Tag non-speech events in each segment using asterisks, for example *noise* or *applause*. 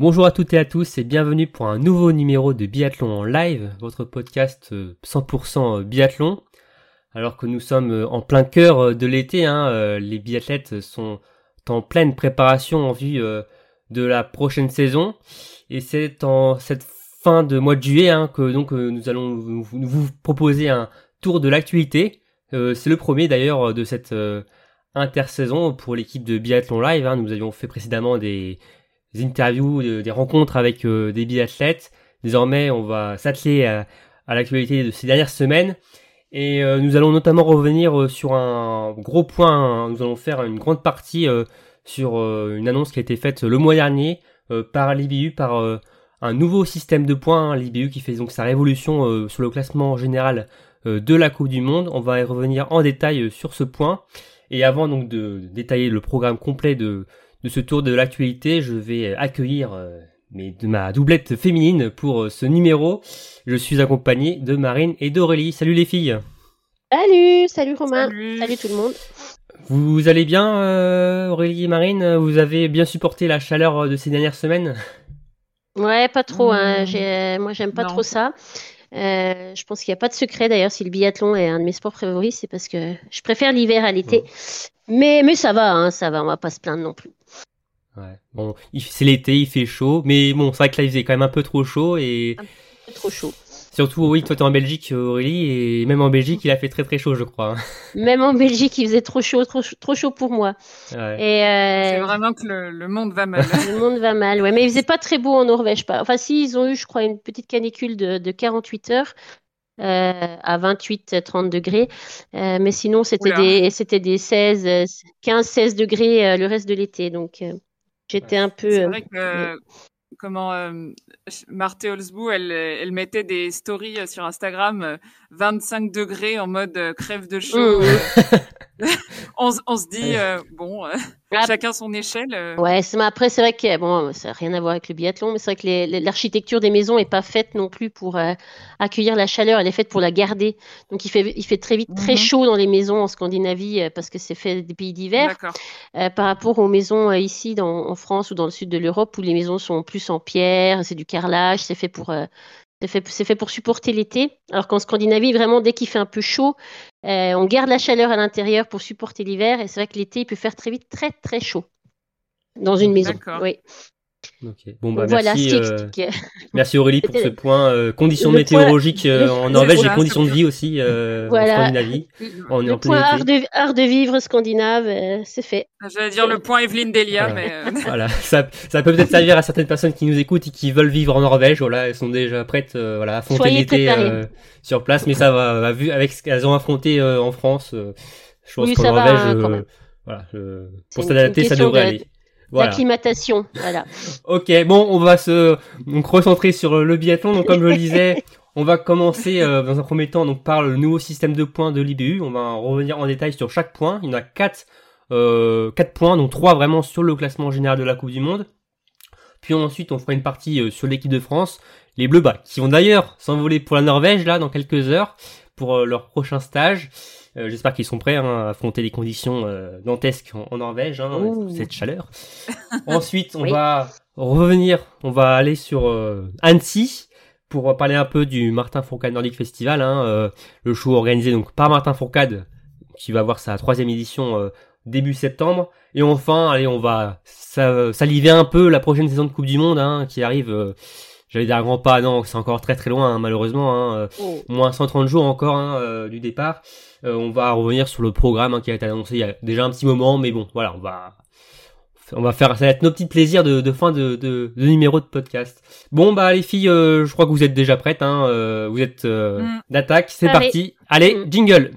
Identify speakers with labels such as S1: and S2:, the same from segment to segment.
S1: Bonjour à toutes et à tous et bienvenue pour un nouveau numéro de Biathlon live, votre podcast euh, 100% biathlon. Alors que nous sommes euh, en plein cœur euh, de l'été, hein, les biathlètes sont en pleine préparation en vue de la prochaine saison. Et c'est en cette fin de mois de juillet hein, que nous allons vous, vous proposer un tour de l'actualité. c'est le premier d'ailleurs de cette intersaison pour l'équipe de Biathlon Live. Hein. Nous avions fait précédemment des, des interviews, des, rencontres avec euh, des biathlètes. Désormais, on va s'atteler à, l'actualité de ces dernières semaines. Et euh, nous allons notamment revenir euh, sur un gros point. hein. Nous allons faire une grande partie sur une annonce qui a été faite le mois dernier par l'IBU, par un nouveau système de points. hein, L'IBU qui fait donc sa révolution sur le classement général de la Coupe du Monde. On va y revenir en détail sur ce point. Et avant donc de détailler le programme complet de, de ce tour de l'actualité, je vais accueillir euh, mes, de ma doublette féminine pour euh, ce numéro. Je suis accompagné de Marine et d'Aurélie. Salut les filles.
S2: Salut, salut Romain,
S3: Salut.
S2: salut tout le monde.
S1: Vous allez bien, euh, Aurélie et Marine? Vous avez bien supporté la chaleur euh, de ces dernières semaines?
S2: Ouais, pas trop, hein.
S3: Hmm.
S2: J'ai, moi j'aime pas
S3: Non.
S2: trop ça. Euh, je pense qu'il n'y a pas de secret d'ailleurs si le biathlon est un de mes sports favoris, c'est parce que je préfère l'hiver à l'été. Mais, mais ça va, hein, ça va, on va pas se plaindre non plus.
S1: Ouais. Bon, c'est l'été, il fait chaud, mais bon, c'est vrai que là il faisait quand même un peu trop chaud et
S2: C'est trop chaud.
S1: surtout oui, toi t'es en Belgique, Aurélie, et même en Belgique il a fait très très chaud, je crois. *laughs*
S2: Même en Belgique, il faisait trop chaud, trop, trop chaud pour moi.
S1: Ouais.
S2: Et
S3: C'est
S2: euh,
S3: vraiment que le, le monde va mal. *laughs*
S2: le monde va mal, ouais. Mais il faisait pas très beau en Norvège, pas. Enfin, si, ils ont eu, je crois, une petite canicule de, de 48 heures. euh, à 28-30 degrés, Euh, mais sinon c'était des c'était des 16, 15-16 degrés euh, le reste de l'été, donc euh, j'étais un peu
S3: C'est
S2: euh,
S3: vrai que comment euh, Marthe Holzbou, elle, elle mettait des stories euh, sur Instagram, 25 degrés en mode euh, crève de chaud.
S2: Mmh. *laughs*
S3: on, se dit euh, bon, euh,
S2: Ah.
S3: chacun son échelle. euh.
S2: Ouais, c'est, après, c'est vrai que, bon, ça n'a rien à voir avec le biathlon, mais c'est vrai que les- les- l'architecture des maisons est pas faite non plus pour accueillir la chaleur, elle est faite pour la garder. Donc, il fait, il fait très vite très
S3: Mhm.
S2: chaud dans les maisons en Scandinavie parce que c'est fait des pays d'hiver, par rapport aux maisons ici dans, en France ou dans le sud de l'Europe où les maisons sont plus en pierre, c'est du carrelage, c'est fait pour, c'est fait, pour supporter l'été. Alors qu'en Scandinavie, vraiment, dès qu'il fait un peu chaud, euh, on garde la chaleur à l'intérieur pour supporter l'hiver. Et c'est vrai que l'été, il peut faire très vite très, très chaud dans une maison.
S3: D'accord.
S2: Oui.
S1: Bon bah
S2: Donc voilà
S1: merci,
S2: ce qui
S1: euh,
S2: explique. *laughs*
S1: merci Aurélie pour ce *laughs* point euh, conditions
S2: le point-
S1: météorologiques euh, en Norvège et
S3: Voilà,
S1: conditions de vie aussi euh, en *laughs*
S2: Voilà.
S1: Scandinavie. En
S2: Le point art de, art de vivre scandinave, euh, c'est fait.
S3: J'allais dire le point Evelyne Delia,
S1: Voilà.
S3: mais euh,
S1: Voilà, ça, ça peut peut-être servir à certaines personnes qui nous écoutent et qui veulent vivre en Norvège. Voilà, elles sont déjà prêtes, euh, voilà, à affronter l'été euh, sur place, mais ça va, va vu avec ce qu'elles ont affronté euh, en France. euh, je pense
S2: Oui,
S1: qu'en
S2: ça va,
S1: Norvège,
S2: quand même.
S1: voilà, euh, pour s'adapter, ça devrait
S2: de-
S1: aller. Voilà.
S2: L'acclimatation, voilà.
S1: Ok, bon, on va se donc recentrer sur le biathlon. Donc, comme je le disais, on va commencer euh, dans un premier temps donc par le nouveau système de points de l'IBU. On va en revenir en détail sur chaque point. Il y en a quatre, euh, quatre points, dont trois vraiment sur le classement général de la Coupe du Monde. Puis ensuite, on fera une partie euh, sur l'équipe de France, les Bleus bas, qui vont d'ailleurs s'envoler pour la Norvège là dans quelques heures pour euh, leur prochain stage. Euh, J'espère qu'ils sont prêts hein, à affronter les conditions euh, dantesques en, en Norvège, hein, cette chaleur. *laughs* Ensuite, on
S2: Oui.
S1: va revenir, on va aller sur euh, Annecy pour parler un peu du Martin Fourcade Nordic Festival, hein, euh, le show organisé donc par Martin Fourcade, qui va avoir sa troisième édition euh, début septembre. Et enfin, allez, on va sa- saliver un peu la prochaine saison de Coupe du Monde hein, qui arrive. J'allais dire à grands pas, non, c'est encore très très loin hein, malheureusement. Hein, euh,
S2: Oh.
S1: moins 130 jours encore hein, euh, du départ. Euh, on va revenir sur le programme hein, qui a été annoncé il y a déjà un petit moment, mais bon, voilà, on va on va faire ça va être nos petits plaisirs de, de fin de, de, de numéro de podcast. Bon bah les filles, euh, je crois que vous êtes déjà prêtes, hein, euh, vous êtes euh,
S3: Mm.
S1: d'attaque, c'est parti. Allez,
S2: Mm.
S1: jingle.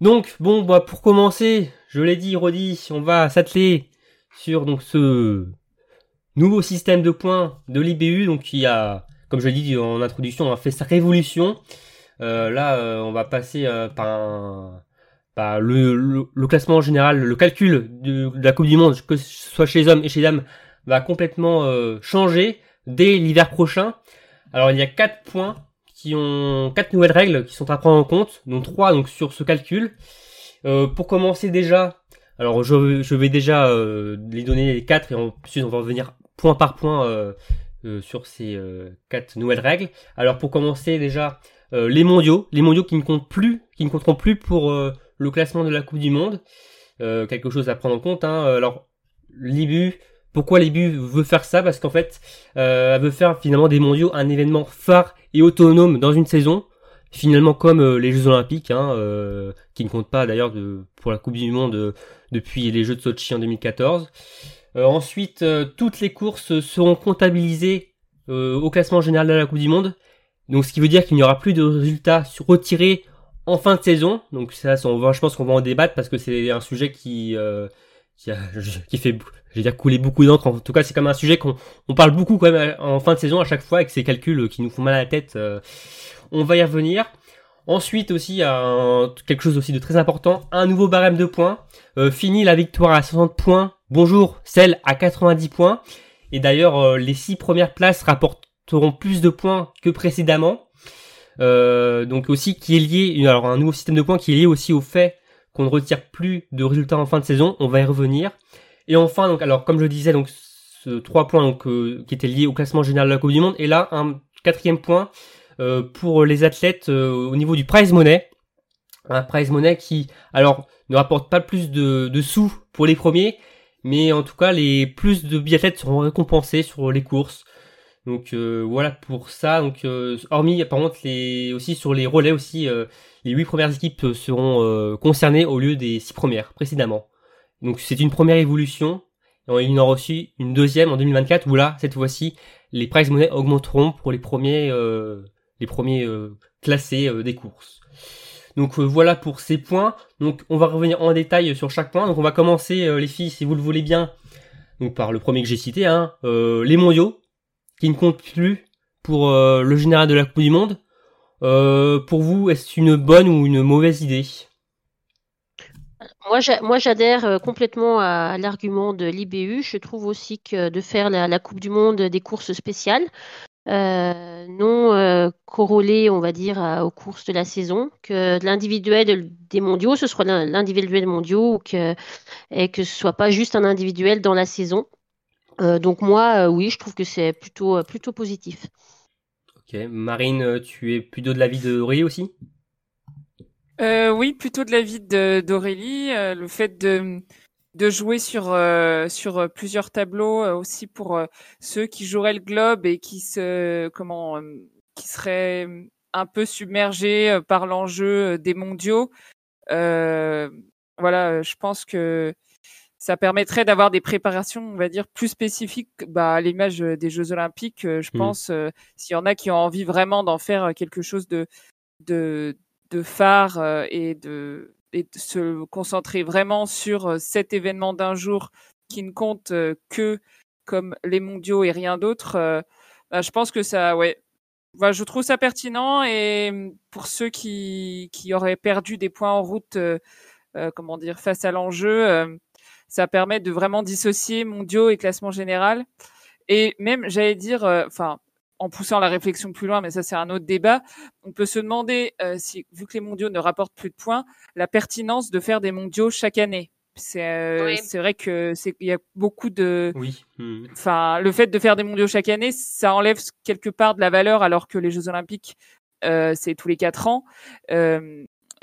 S1: Donc bon, bah, pour commencer, je l'ai dit, redit, on va s'atteler sur donc ce nouveau système de points de l'IBU, donc qui a, comme je l'ai dit en introduction, a fait sa révolution. Euh, là, euh, on va passer euh, par, par le, le, classement général, le calcul de, la Coupe du Monde, que ce soit chez les hommes et chez les dames, va complètement changer dès l'hiver prochain. Alors il y a quatre points qui ont quatre nouvelles règles qui sont à prendre en compte, dont trois donc sur ce calcul. pour commencer déjà, alors je, vais déjà les donner les quatre et ensuite on va revenir point par point sur ces quatre nouvelles règles. Alors pour commencer déjà, euh, les mondiaux, les mondiaux qui ne comptent plus, qui ne compteront plus pour euh, le classement de la Coupe du Monde. Euh, quelque chose à prendre en compte. Hein. Alors, l'IBU, pourquoi l'IBU veut faire ça? Parce qu'en fait, elle veut faire finalement des mondiaux un événement phare et autonome dans une saison. Finalement, comme les Jeux Olympiques, hein, qui ne comptent pas d'ailleurs pour la Coupe du Monde depuis les Jeux de Sochi en 2014. ensuite, toutes les courses seront comptabilisées au classement général de la Coupe du Monde donc ce qui veut dire qu'il n'y aura plus de résultats retirés en fin de saison. Donc ça, je pense qu'on va en débattre parce que c'est un sujet qui euh, qui, a, qui, fait, je dire couler beaucoup d'encre. En tout cas, c'est comme un sujet qu'on on parle beaucoup quand même en fin de saison à chaque fois avec ces calculs qui nous font mal à la tête. Euh, on va y revenir. Ensuite aussi, un, quelque chose aussi de très important, un nouveau barème de points. Euh, fini la victoire à 60 points. Bonjour, celle à 90 points. Et d'ailleurs, euh, les six premières places rapportent auront plus de points que précédemment. Euh, donc aussi qui est lié, alors un nouveau système de points qui est lié aussi au fait qu'on ne retire plus de résultats en fin de saison. On va y revenir. Et enfin, donc alors comme je disais, donc ce trois points donc euh, qui étaient liés au classement général de la Coupe du Monde. Et là un quatrième point euh, pour les athlètes au niveau du prize money. Un prize money qui alors ne rapporte pas plus de, de sous pour les premiers, mais en tout cas les plus de biathlètes seront récompensés sur les courses. Donc euh, voilà pour ça. Donc euh, hormis par contre les aussi sur les relais aussi euh, les huit premières équipes seront concernées au lieu des six premières précédemment. Donc c'est une première évolution. Et il en aussi une deuxième en 2024 où là cette fois-ci les prize money augmenteront pour les premiers les premiers classés des courses. Donc voilà pour ces points. Donc on va revenir en détail sur chaque point. Donc on va commencer les filles si vous le voulez bien. Donc par le premier que j'ai cité, hein, les mondiaux qui ne compte plus pour euh, le général de la Coupe du Monde. Euh, pour vous, est-ce une bonne ou une mauvaise idée?
S2: Moi, j'adhère euh, complètement à l'argument de l'IBU. Je trouve aussi que de faire la, Coupe du Monde des courses spéciales, non corrélées, on va dire, aux courses de la saison, que l'individuel des mondiaux, ce soit l'individuel mondiaux, que, et que ce soit pas juste un individuel dans la saison. Euh, donc moi, euh, oui, je trouve que c'est plutôt, euh, plutôt positif.
S1: Marine, tu es plutôt de l'avis d'Aurélie aussi?
S3: Oui, plutôt de l'avis d'Aurélie. le fait de, de jouer sur, sur plusieurs tableaux aussi pour ceux qui joueraient le globe et qui se comment qui seraient un peu submergés par l'enjeu des mondiaux. voilà, je pense que ça permettrait d'avoir des préparations, on va dire, plus spécifiques bah, à l'image euh, des Jeux Olympiques. Euh, je mmh. pense, euh, s'il y en a qui ont envie vraiment d'en faire quelque chose de, de, de phare et, de, et de se concentrer vraiment sur cet événement d'un jour qui ne compte que comme les mondiaux et rien d'autre, bah, je pense que ça, ouais, bah, je trouve ça pertinent et mmh, pour ceux qui, qui auraient perdu des points en route, comment dire, face à l'enjeu, ça permet de vraiment dissocier mondiaux et classement général. Et même, j'allais dire, euh, enfin, en poussant la réflexion plus loin, mais ça c'est un autre débat, on peut se demander euh, si, vu que les mondiaux ne rapportent plus de points, la pertinence de faire des mondiaux chaque année. C'est euh, c'est vrai que c'est il y a beaucoup de
S1: oui.
S3: Enfin, le fait de faire des mondiaux chaque année, ça enlève quelque part de la valeur, alors que les Jeux Olympiques c'est tous les quatre ans.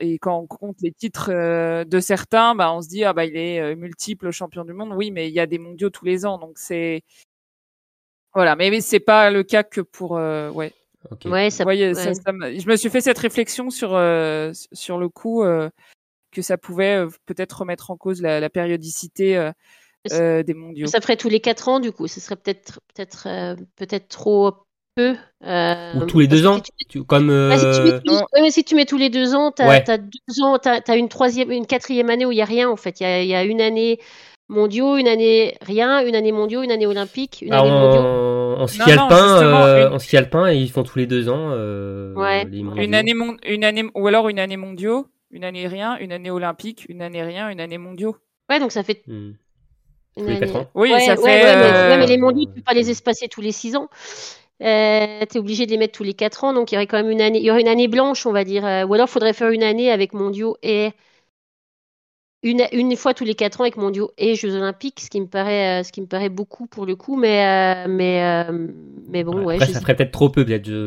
S3: Et quand on compte les titres euh, de certains, bah, on se dit ah bah il est euh, multiple champion du monde. Oui, mais il y a des mondiaux tous les ans, donc c'est voilà. Mais, mais c'est pas le cas que pour euh, ouais.
S2: Ouais, ça,
S3: je me suis fait cette réflexion sur sur le coup que ça pouvait peut-être remettre en cause la, périodicité des mondiaux.
S2: Ça ferait tous les quatre ans du coup. Ce serait peut-être peut-être peut-être trop peu. Euh,
S1: Ou tous les deux ans, tu, comme.
S2: Ah, si, tu mets
S1: euh,
S2: ouais, mais si tu mets tous les deux ans, t'as
S1: Ouais.
S2: as deux ans, t'as as une troisième, une quatrième année où il y a rien en fait. Il y a, y a une année mondiaux, une année rien, une année mondiaux, une année olympique, une
S1: ah,
S2: année mondiaux.
S1: en, en ski
S3: Non,
S1: alpin,
S3: justement,
S1: euh,
S3: une-
S1: en ski alpin, ils font tous les deux ans. euh,
S2: Ouais.
S1: les.
S3: Une année, mon- une année, ou alors une année mondiaux, une année rien, une année olympique, une année rien, une année mondiaux.
S2: Ouais, donc ça fait
S1: Hmm.
S2: une
S1: Tous les
S2: année.
S3: Oui,
S2: ouais,
S3: ça
S2: ouais,
S3: fait.
S2: ouais, mais, ouais, mais les mondiaux, tu peux pas les espacer tous les six ans. Euh, tu es obligé de les mettre tous les quatre ans, donc il y aurait quand même une année, il y aurait une année blanche, on va dire. Euh, ou alors, il faudrait faire une année avec mondiaux et une, une fois tous les quatre ans avec mondiaux et Jeux Olympiques, ce qui me paraît, euh, ce qui me paraît beaucoup pour le coup, mais, euh, mais, mais bon, ouais,
S1: Après,
S2: je
S1: ça
S2: sais
S1: ferait peut-être trop peu,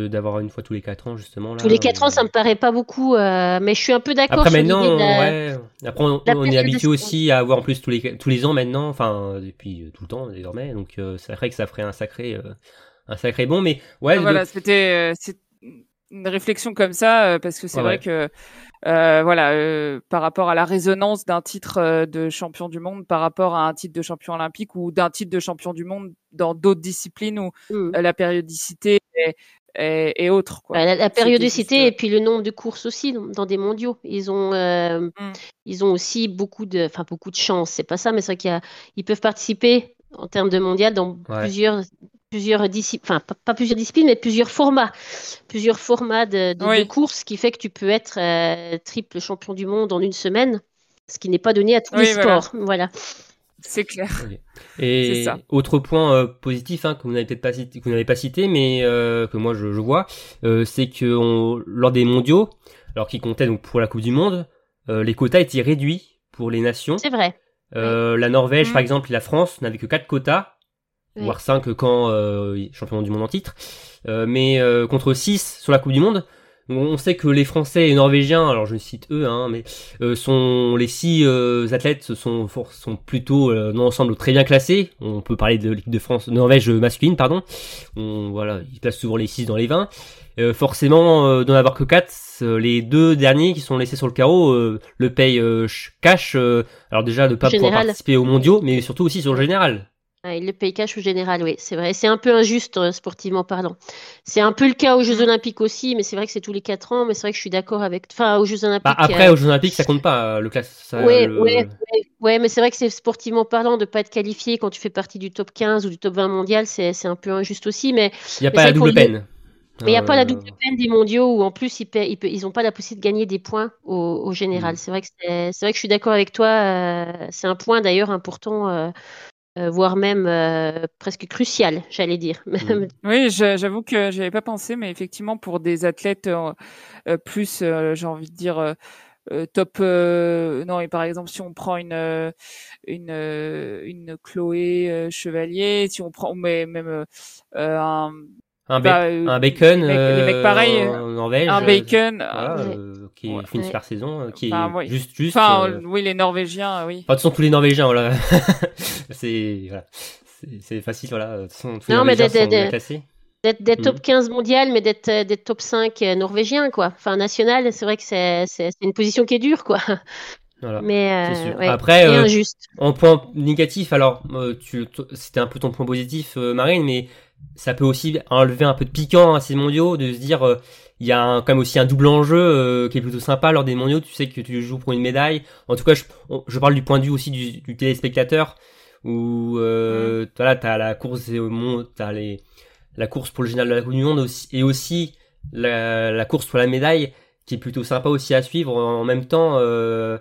S1: d'avoir une fois tous les quatre ans, justement. Là,
S2: Tous les quatre ans, ça me paraît pas beaucoup, mais je suis un peu d'accord
S1: Après maintenant,
S2: la-
S1: ouais. Après on, est habitué aussi à avoir en plus tous les tous les ans maintenant, enfin depuis tout le temps désormais. Donc c'est vrai que ça ferait un sacré un sacré bon, mais ouais.
S3: Ah, voilà, c'était euh, c'est une réflexion comme ça euh, parce que c'est
S1: Ouais,
S3: vrai
S1: ouais.
S3: que euh, voilà euh, par rapport à la résonance d'un titre euh, de champion du monde par rapport à un titre de champion olympique ou d'un titre de champion du monde dans d'autres disciplines où euh, la périodicité est, est, est autre quoi.
S2: Ouais, la, périodicité
S3: juste,
S2: et puis le nombre de courses aussi dans, dans des mondiaux. Ils ont, euh,
S3: Mm.
S2: ils ont aussi beaucoup de, enfin beaucoup de chance. C'est pas ça, mais c'est vrai qu'il y a, ils peuvent participer en termes de mondial dans
S1: Ouais.
S2: plusieurs, plusieurs disciplines, enfin pas, pas plusieurs disciplines, mais plusieurs formats, plusieurs formats de, de,
S3: Oui.
S2: de courses, ce qui fait que tu peux être euh, triple champion du monde en une semaine, ce qui n'est pas donné à tous
S3: Oui,
S2: les sports. Voilà.
S3: C'est clair.
S1: Et autre point euh, positif hein, que vous n'avez peut-être pas cité, que vous n'avez pas cité, mais euh, que moi je, je vois, euh, c'est que on- lors des mondiaux, alors qu'ils comptaient donc pour la Coupe du Monde, euh, les quotas étaient réduits pour les nations.
S2: C'est vrai.
S1: Euh, La Norvège,
S3: Mm.
S1: par exemple, et la France n'avaient que quatre quotas,
S2: Oui.
S1: voire 5 quand euh, champion du monde en titre, Euh, mais euh, contre 6 sur la Coupe du Monde. On sait que les Français et Norvégiens, alors je cite eux, hein, mais euh, sont les six euh, athlètes sont sont plutôt euh, dans l'ensemble très bien classés. On peut parler de l'équipe de France, Norvège masculine, pardon. On, voilà, ils placent souvent les 6 dans les 20. Euh, forcément, euh, d'en avoir que 4, les deux derniers qui sont laissés sur le carreau euh, le payent euh, cash. euh, alors déjà de pas pouvoir participer aux mondiaux, mais surtout aussi sur le général.
S2: Il le paye cash au général, oui, c'est vrai. C'est un peu injuste euh, sportivement parlant. C'est un peu le cas aux Jeux. Olympiques aussi, mais c'est vrai que c'est tous les quatre ans. Mais c'est vrai que je suis d'accord avec. Enfin, aux Jeux Olympiques.
S1: Bah, après,
S2: euh,
S1: aux Jeux Olympiques, ça compte pas euh, le classe.
S2: Ouais,
S1: le-
S2: ouais, ouais, ouais, mais c'est vrai que c'est sportivement parlant de pas être qualifié quand tu fais partie du top 15 ou du top 20 mondial, c'est un peu injuste aussi. Mais
S1: Il n'y a
S2: mais
S1: pas la double peine.
S2: mais il n'y a pas la double peine des mondiaux où en plus ils paient- ils, pas la possibilité de gagner des points au, au général.
S1: Mm.
S2: C'est vrai que c'est vrai que je suis d'accord avec toi. euh, c'est un point d'ailleurs important, euh, euh, voire même euh, presque crucial, j'allais dire. *laughs*
S3: Oui, *laughs* j'avoue que j'avais pas pensé, mais effectivement pour des athlètes euh, plus, euh, j'ai envie de dire top. euh, non, et par exemple si on prend une une une Chloé Chevalier, si on prend mais même un
S1: un, ba-
S3: bah, euh,
S1: un bacon,
S3: les mecs, les mecs
S1: euh,
S3: pareils,
S1: en Norvège.
S3: un bacon.
S1: voilà,
S3: euh,
S2: Ouais.
S1: euh, qui
S3: Ouais.
S1: finit
S2: Ouais.
S1: super saison, qui
S3: Enfin,
S1: est
S3: oui.
S1: juste, juste.
S3: Enfin,
S1: euh,
S3: oui, les Norvégiens, oui.
S1: Enfin, de toute façon, tous les Norvégiens, voilà. *laughs* c'est, voilà. C'est- facile, voilà. De toute façon, tous les
S2: Non, mais
S1: Norvégiens
S2: des-
S1: sont classés.
S2: D'être d'être
S1: Mhm.
S2: top 15 mondial, mais d'être d'être top 5 euh, norvégien, quoi. Enfin, national, c'est vrai que c'est une position qui est dure, quoi.
S1: Voilà.
S2: Mais euh,
S1: sûr.
S2: ouais,
S1: Après, euh,
S2: injuste.
S1: En point négatif, alors, euh, tu, c'était un peu ton point positif, euh, Marine, mais ça peut aussi enlever un peu de piquant à ces mondiaux, de se dire, euh, il y a un- quand même aussi un double enjeu euh, qui est plutôt sympa lors des mondiaux. Tu sais que tu joues pour une médaille. En tout cas, je, on- je parle du point de vue aussi du, du téléspectateur, où euh, voilà, t'as la course au monde, t'as les la course pour le général de la Coupe du Monde aussi, et aussi la, la course pour la médaille, qui est plutôt sympa aussi à suivre en, en même temps. euh,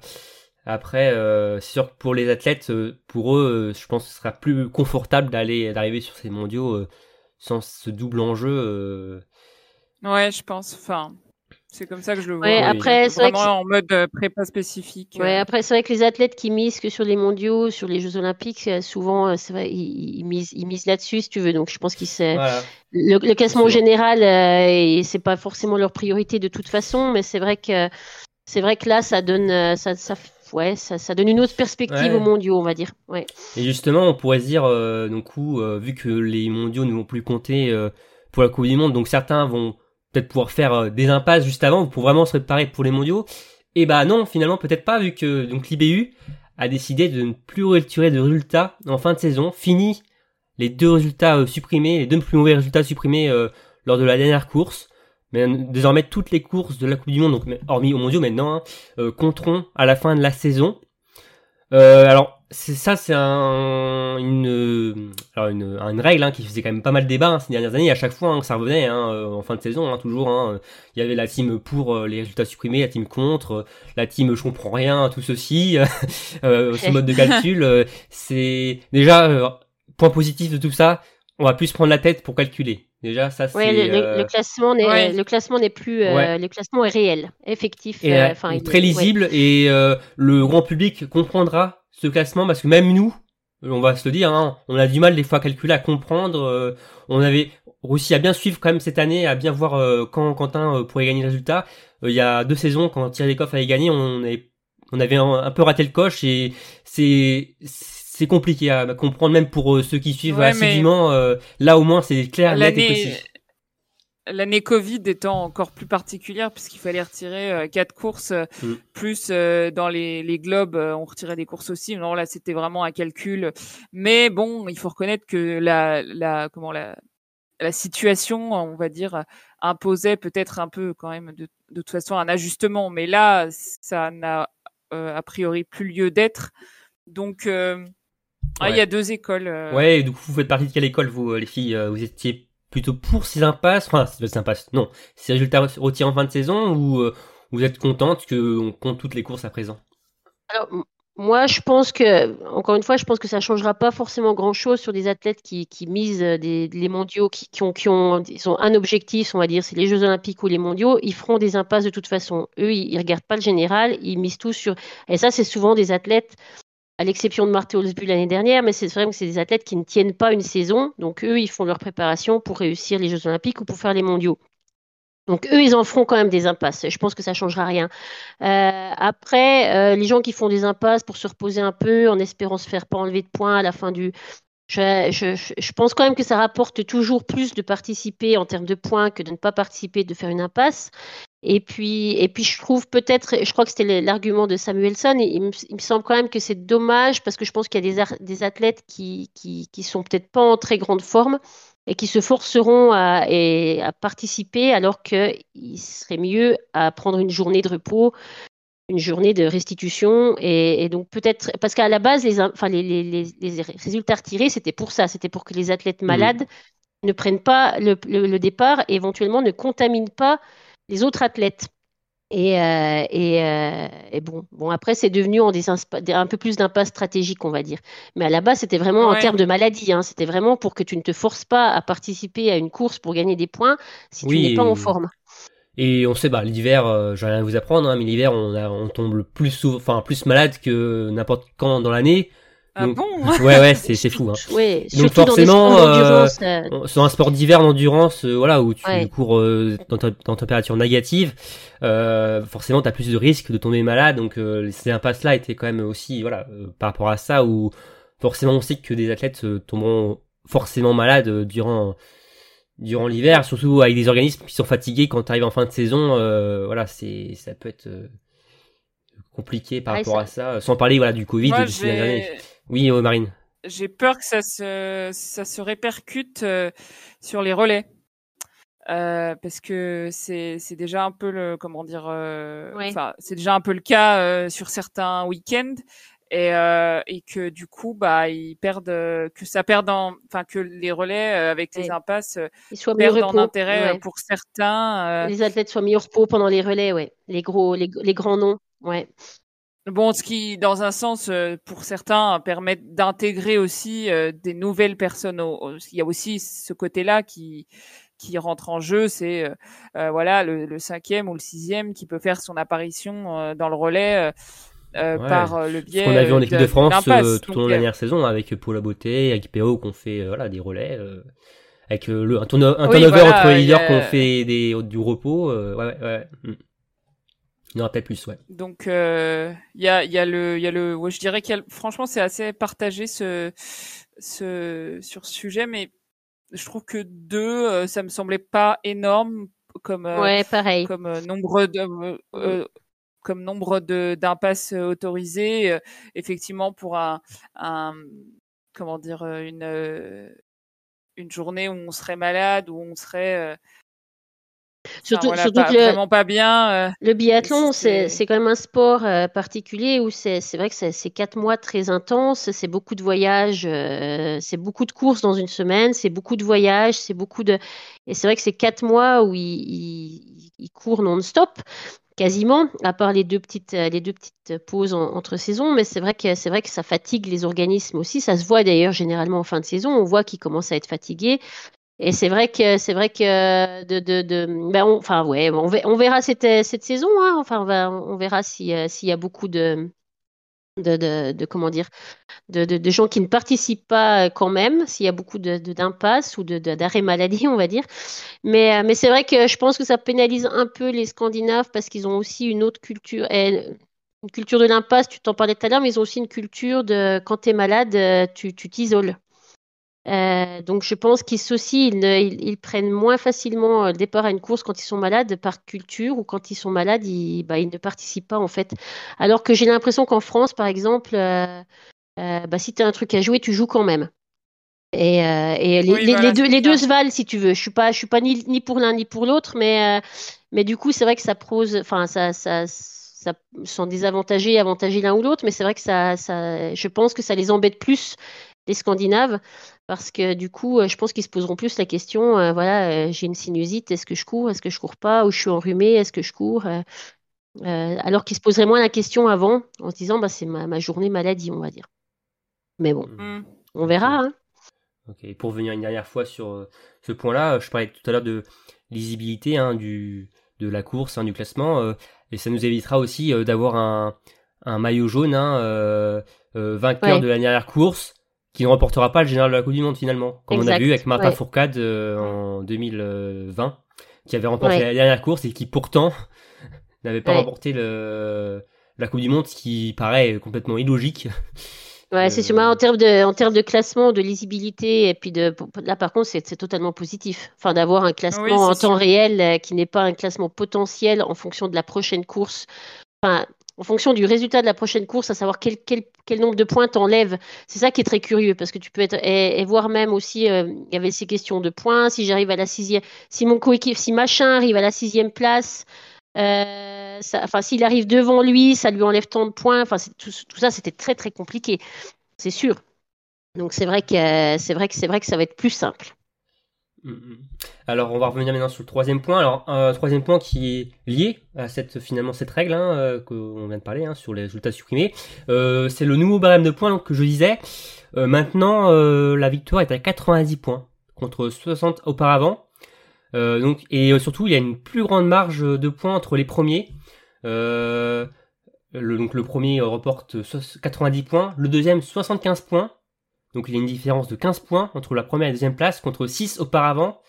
S1: après, euh, c'est sûr que pour les athlètes, euh, pour eux, euh, je pense que ce sera plus confortable d'aller d'arriver sur ces mondiaux euh, sans ce double enjeu. euh.
S3: Ouais, je pense. Enfin, c'est comme ça que je le vois.
S2: Ouais,
S1: oui.
S2: après, c'est vrai que
S3: Vraiment en mode prépa spécifique.
S2: Ouais,
S3: euh.
S2: après, c'est vrai que les athlètes qui misent que sur les mondiaux, sur les Jeux Olympiques, souvent, c'est vrai, ils, ils misent, ils misent là-dessus, si tu veux. Donc, je pense qu'ils
S1: Voilà.
S2: le, le classement général, euh, et c'est pas forcément leur priorité de toute façon, mais c'est vrai que c'est vrai que là, ça donne, ça, ça, ouais, ça, ça donne une autre perspective
S1: Ouais.
S2: aux mondiaux, on va dire. Ouais.
S1: Et justement, on pourrait se dire, euh, donc, coup, euh, vu que les mondiaux ne vont plus compter euh, pour la Coupe du Monde, donc certains vont peut-être pouvoir faire des impasses juste avant pour vraiment se préparer pour les mondiaux. Et bah non, finalement, peut-être pas, vu que donc l'IBU a décidé de ne plus retirer de résultats en fin de saison. Fini les deux résultats supprimés, les deux plus mauvais résultats supprimés lors de la dernière course. Mais désormais, toutes les courses de la Coupe du Monde, donc hormis au mondiaux maintenant, hein, compteront à la fin de la saison. alors, c'est ça, c'est un, une, règle hein, qui faisait quand même pas mal de débat hein, ces dernières années. À chaque fois hein, que ça revenait hein, euh, en fin de saison, toujours, il y avait la team pour euh, les résultats supprimés, la team contre, euh, la team je comprends rien, tout ceci, *laughs* ce mode de calcul. c'est déjà point positif de tout ça. On va plus se prendre la tête pour calculer. Déjà, ça c'est.
S2: Ouais, le, classement n'est le classement n'est plus le classement est réel, effectif.
S1: Et, très lisible et le grand public comprendra ce classement parce que même nous, on va se le dire, hein, on a du mal des fois à calculer, à comprendre. Euh, on avait réussi à bien suivre quand même cette année, à bien voir euh, quand Quentin euh, pourrait gagner le résultat. il y a deux saisons, quand Thierry Lecoff avait gagné, on, est, on avait un, peu raté le coche et c'est c'est compliqué à comprendre même pour ceux qui suivent assidûment. là au moins c'est clair, net et précis
S3: l'année Covid étant encore plus particulière puisqu'il fallait retirer euh, quatre courses euh, mm. plus euh, dans les, les globes on retirait des courses aussi non là c'était vraiment un calcul mais bon il faut reconnaître que la la comment la la situation on va dire imposait peut-être un peu quand même de, de toute façon un ajustement mais là ça n'a a priori plus lieu d'être donc ah, il y a deux écoles.
S1: Ouais, du coup, vous faites partie de quelle école, vous, les filles Vous étiez plutôt pour ces impasses, enfin ces impasses, non, ces résultats retirés en fin de saison ou euh, vous êtes contente qu'on compte toutes les courses à présent?
S2: Alors moi je pense que, encore une fois, je pense que ça ne changera pas forcément grand chose sur des athlètes qui, misent euh, des, les mondiaux, qui, ont, qui ont, ils ont un objectif, on va dire, c'est les Jeux Olympiques ou les mondiaux, ils feront des impasses de toute façon. Eux, ils, ne regardent pas le général, ils misent tout sur. Et ça, c'est souvent des athlètes à l'exception de Marthe Olsbu l'année dernière, mais c'est vrai que c'est des athlètes qui ne tiennent pas une saison. Donc eux, ils font leur préparation pour réussir les Jeux Olympiques ou pour faire les mondiaux. Donc eux, ils en feront quand même des impasses. Je pense que ça ne changera rien. Euh, après, euh, les gens qui font des impasses pour se reposer un peu en espérant se faire pas enlever de points à la fin du, je, pense quand même que ça rapporte toujours plus de participer en termes de points que de ne pas participer, de faire une impasse. Et puis, et puis je trouve peut-être, je crois que c'était l'argument de Samuelson, il, me, semble quand même que c'est dommage parce que je pense qu'il y a des, athlètes qui, qui, sont peut-être pas en très grande forme et qui se forceront à participer alors qu'il serait mieux à prendre une journée de repos une journée de restitution et, donc peut-être parce qu'à la base les, enfin, les, les, les résultats retirés c'était pour ça c'était pour que les athlètes mmh. malades ne prennent pas le, le, départ et éventuellement ne contaminent pas les autres athlètes. Et, euh, et, euh, et, bon, bon après c'est devenu en des, un peu plus d'impasse stratégique on va dire. Mais à la base c'était vraiment en termes de maladie hein. c'était vraiment pour que tu ne te forces pas à participer à une course pour gagner des points si tu n'es pas en forme
S1: et on sait, bah, l'hiver, euh, j'ai rien à vous apprendre, hein, mais l'hiver, on, a, on tombe plus souvent, enfin, plus malade que n'importe quand dans l'année.
S3: Ah bon? *laughs*
S1: Ouais, ouais, c'est, c'est fou. Hein. *laughs*
S2: Ouais,
S1: Donc forcément, euh, euh, sur un sport d'hiver d'endurance, euh, voilà, où tu cours euh, dans, dans température négative, forcément, t'as plus de risques de tomber malade. Donc ces impasses-là étaient quand même aussi, voilà, par rapport à ça, où forcément on sait que des athlètes tomberont forcément malades durant durant l'hiver, surtout avec des organismes qui sont fatigués quand tu arrives en fin de saison. Euh, voilà, c'est ça peut être euh, compliqué par rapport à ça. Sans parler voilà du Covid de ces années. Oui, euh, Marine.
S3: J'ai peur que ça se ça se répercute sur les relais. parce que c'est c'est déjà un peu le comment dire enfin c'est déjà un peu le cas sur certains week-ends et, euh, et que du coup bah ils perdent que ça perd en enfin que les relais euh, avec les impasses euh, ils soient perdent en intérêt pour certains
S2: les athlètes soient mis au repos pendant les relais ouais. Les gros les, les grands noms ouais.
S3: Bon, ce qui, dans un sens, pour certains, permet d'intégrer aussi des nouvelles personnes. Il y a aussi ce côté-là qui qui rentre en jeu, c'est voilà le, le, cinquième ou le sixième qui peut faire son apparition dans le relais euh, par euh, le biais.
S1: Ce qu'on a vu en équipe de, France euh, tout au long de la dernière saison avec Paul Beauté, avec PO qu'on fait voilà des relais. avec le, un, turnover, un turnover entre les leaders qu'on fait des, du repos. ouais, ouais, ouais. Hmm. Il y en aura peut-être plus, ouais.
S3: Donc il y a il y a le il y a le ouais, je dirais qu'il franchement c'est assez partagé ce ce sur ce sujet mais je trouve que deux ça me semblait pas énorme comme
S2: ouais, pareil.
S3: comme nombre de comme nombre d'impasses euh, autorisées, euh, effectivement pour un, un, comment dire euh, une une journée où on serait malade, où on serait
S2: Surtout,
S3: voilà,
S2: surtout
S3: pas,
S2: que le,
S3: vraiment pas bien. euh,
S2: le biathlon, c'est quand même un sport euh, particulier où c'est vrai que c'est quatre mois très intenses, c'est beaucoup de voyages, euh, c'est beaucoup de courses dans une semaine, c'est beaucoup de voyages, c'est beaucoup de... Et c'est vrai que c'est quatre mois où il, il, il court non-stop, quasiment, à part les deux petites, euh, pauses en- entre saisons, mais c'est vrai que c'est vrai que ça fatigue les organismes aussi. Ça se voit d'ailleurs généralement en fin de saison, on voit qu'ils commencent à être fatigués. Et c'est vrai que c'est vrai que de de de ben on- enfin ouais on, ve- on verra cette cette saison hein. enfin on verra si euh, s'il y a beaucoup de de, de, comment dire de, de, gens qui ne participent pas euh, quand même s'il y a beaucoup d'impasses ou d'arrêt maladie *laughs* on va dire. Mais euh, mais c'est vrai que je pense que ça pénalise un peu les Scandinaves parce qu'ils ont aussi une autre culture et une culture de l'impasse. Tu t'en parlais tout à l'heure mais ils ont aussi une culture de quand tu es malade euh, tu t'isoles euh, donc je pense qu'ils aussi ils, ils, ils prennent moins facilement euh, le départ à une course quand ils sont malades par culture ou quand ils sont malades ils, bah, ils ne participent pas en fait. Alors que j'ai l'impression qu'en France par exemple, euh, euh, bah, si tu as un truc à jouer, tu joues quand même. Et, euh, et les,
S3: Oui,
S2: les-
S3: voilà,
S2: les deux, les se valent si tu veux. Je suis pas, je suis pas ni, ni pour l'un ni pour l'autre, mais, euh, mais du coup c'est vrai que ça pose, enfin ça, ça, ça sont désavantagés et avantagés l'un ou l'autre, mais c'est vrai que ça, ça, je pense que ça les embête plus les Scandinaves parce que du coup, euh, je pense qu'ils se poseront plus la question, euh, voilà, euh, j'ai une sinusite, est-ce que je cours, est-ce que je cours pas, ou je suis enrhumé, est-ce que je cours, euh, alors qu'ils se poseraient moins la question avant, en se disant, bah c'est ma, ma journée maladie, on va dire. Mais bon,
S3: hmm.
S2: on verra. Hein.
S1: Et pour revenir une dernière fois sur ce point-là, je parlais tout à l'heure de lisibilité hein, du, de la course, hein, du classement, et ça nous évitera aussi d'avoir un, un maillot jaune, vainqueur
S2: Ouais.
S1: de la dernière course, qui ne remportera pas le général de la Coupe du Monde finalement, comme on a vu avec Martin
S2: ouais.
S1: Fourcade euh, en 2020, qui avait remporté
S2: Ouais.
S1: la dernière course et qui pourtant *laughs* n'avait pas
S2: Ouais.
S1: remporté le, la Coupe du Monde, ce qui paraît complètement illogique.
S2: Ouais, c'est
S1: Euh,
S2: sûr. mais En termes de, en termes de classement, de lisibilité, et puis de, là par contre, c'est c'est totalement positif. Enfin, d'avoir un classement
S3: Oui,
S2: en temps réel euh, qui n'est pas un classement potentiel en fonction de la prochaine course. Enfin, en fonction du résultat de la prochaine course, à savoir quel, nombre de points t'enlèves. C'est ça qui est très curieux parce que tu peux être et, voir même aussi, euh, il y avait ces questions de points. Si j'arrive à la sixième, si mon coéquipier, si machin arrive à la sixième place. Euh, s'il arrive devant lui, ça lui enlève tant de points. Enfin, tout, ça, c'était très très compliqué, c'est sûr. Donc c'est vrai que c'est vrai que ça va être plus simple.
S1: Mm, mm. Alors on va revenir maintenant sur le troisième point. Alors un troisième point qui est lié à cette finalement cette règle hein, euh, qu'on vient de parler hein, sur les résultats supprimés, euh, c'est le nouveau barème de points que je disais. Euh, maintenant la victoire est à 90 points contre 60 auparavant. Donc et surtout il y a une plus grande marge de points entre les premiers. Le, donc le premier reporte so- 90 points, le deuxième 75 points. Donc il y a une différence de 15 points entre la première et la deuxième place contre 6 auparavant.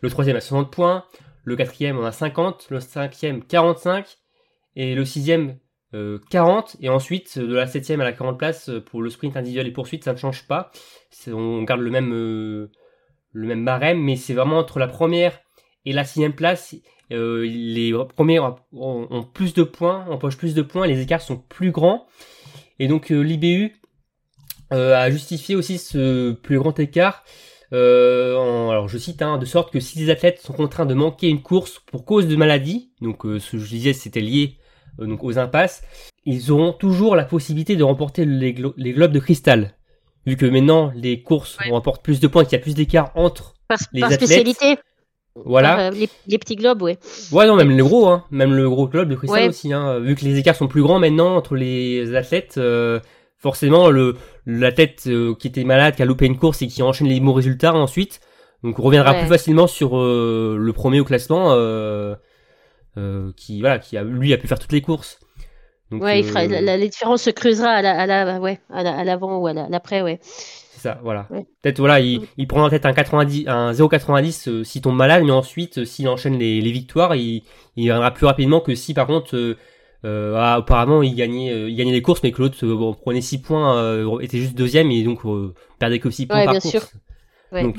S1: Le troisième a 60 points, le quatrième en a 50, le cinquième 45 et le sixième euh, 40. Et ensuite de la septième à la 40 place euh, pour le sprint individuel et poursuite ça ne change pas. On garde le même euh, le même barème, mais c'est vraiment entre la première et la sixième place. euh, les premiers ont, plus de points, empochent plus de points, les écarts sont plus grands. Et donc euh, l'IBU euh, a justifié aussi ce plus grand écart. euh, en- alors je cite, hein, de sorte que si les athlètes sont contraints de manquer une course pour cause de maladie, donc euh, ce que je disais c'était lié euh, donc aux impasses, ils auront toujours la possibilité de remporter les, glo- les globes de cristal. Vu que maintenant les courses
S2: Ouais.
S1: remportent plus de points, qu'il y a plus d'écart entre
S2: Par,
S1: Les
S2: par
S1: athlètes,
S2: spécialité,
S1: voilà.
S2: par, euh, les, les petits globes, ouais.
S1: Ouais, non, même les gros, hein. Même le gros club de cristal
S2: Ouais.
S1: aussi, hein. Vu que les écarts sont plus grands maintenant entre les athlètes, euh, forcément, le, l'athlète euh, qui était malade, qui a loupé une course et qui enchaîne les bons résultats ensuite, donc reviendra
S2: Ouais.
S1: plus facilement sur euh, le premier au classement, euh, euh, qui, voilà, qui a, lui a pu faire toutes les courses. Donc,
S2: Ouais, il fera,
S1: euh,
S2: la, la- la différence se creusera à la, à la, ouais, à la- l'avant ou à la- l'après, ouais.
S1: C'est ça, voilà.
S2: Ouais.
S1: Peut-être, voilà, il,
S2: Mm.
S1: il prendra peut-être un 90, un 0,90 euh, s'il tombe malade, mais ensuite, euh, s'il enchaîne les, les victoires, il, il viendra plus rapidement que si, par contre, euh, euh, ah, auparavant, il gagnait, euh, il gagnait les courses, mais que l'autre euh, bon, prenait 6 points, euh, était juste deuxième, et donc perdait que 6 points
S2: Ouais,
S1: par
S2: bien
S1: course.
S2: sûr. Ouais.
S1: Donc,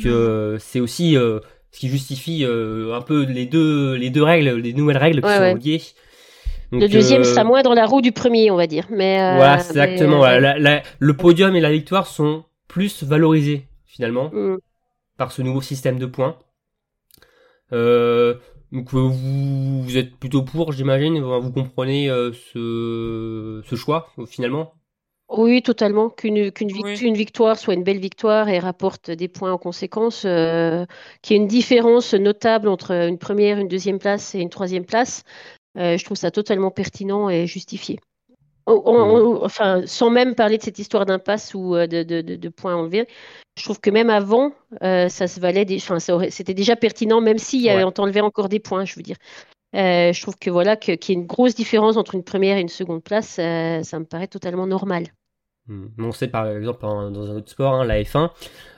S1: c'est aussi ce qui justifie un peu les deux, les deux règles, les nouvelles règles qui
S2: Ouais,
S1: sont liées. Donc,
S2: Le deuxième moins dans la roue du premier, on va dire. Mais,
S1: Voilà, exactement.
S2: mais,
S1: voilà. La- la- le podium et la victoire sont plus valorisés, finalement.
S2: Mm.
S1: par ce nouveau système de points. Euh, donc vous, vous êtes plutôt pour, j'imagine, vous comprenez ce, ce choix finalement?
S2: Oui, totalement. Qu'une qu'une victoire soit une belle victoire et rapporte des points en conséquence, euh, qu'il y ait une différence notable entre une première, une deuxième place et une troisième place, euh, je trouve ça totalement pertinent et justifié. Mmh. enfin, sans même parler de cette histoire d'impasse ou euh, de, de, de, points enlevés, je trouve que même avant, ça se valait, enfin, c'était déjà pertinent, même s'il y avait enlevé encore des points, je veux dire. je trouve que voilà, qu'il y ait une grosse différence entre une première et une seconde place, ça me paraît totalement normal.
S1: On sait par exemple dans un autre sport, hein, la F1,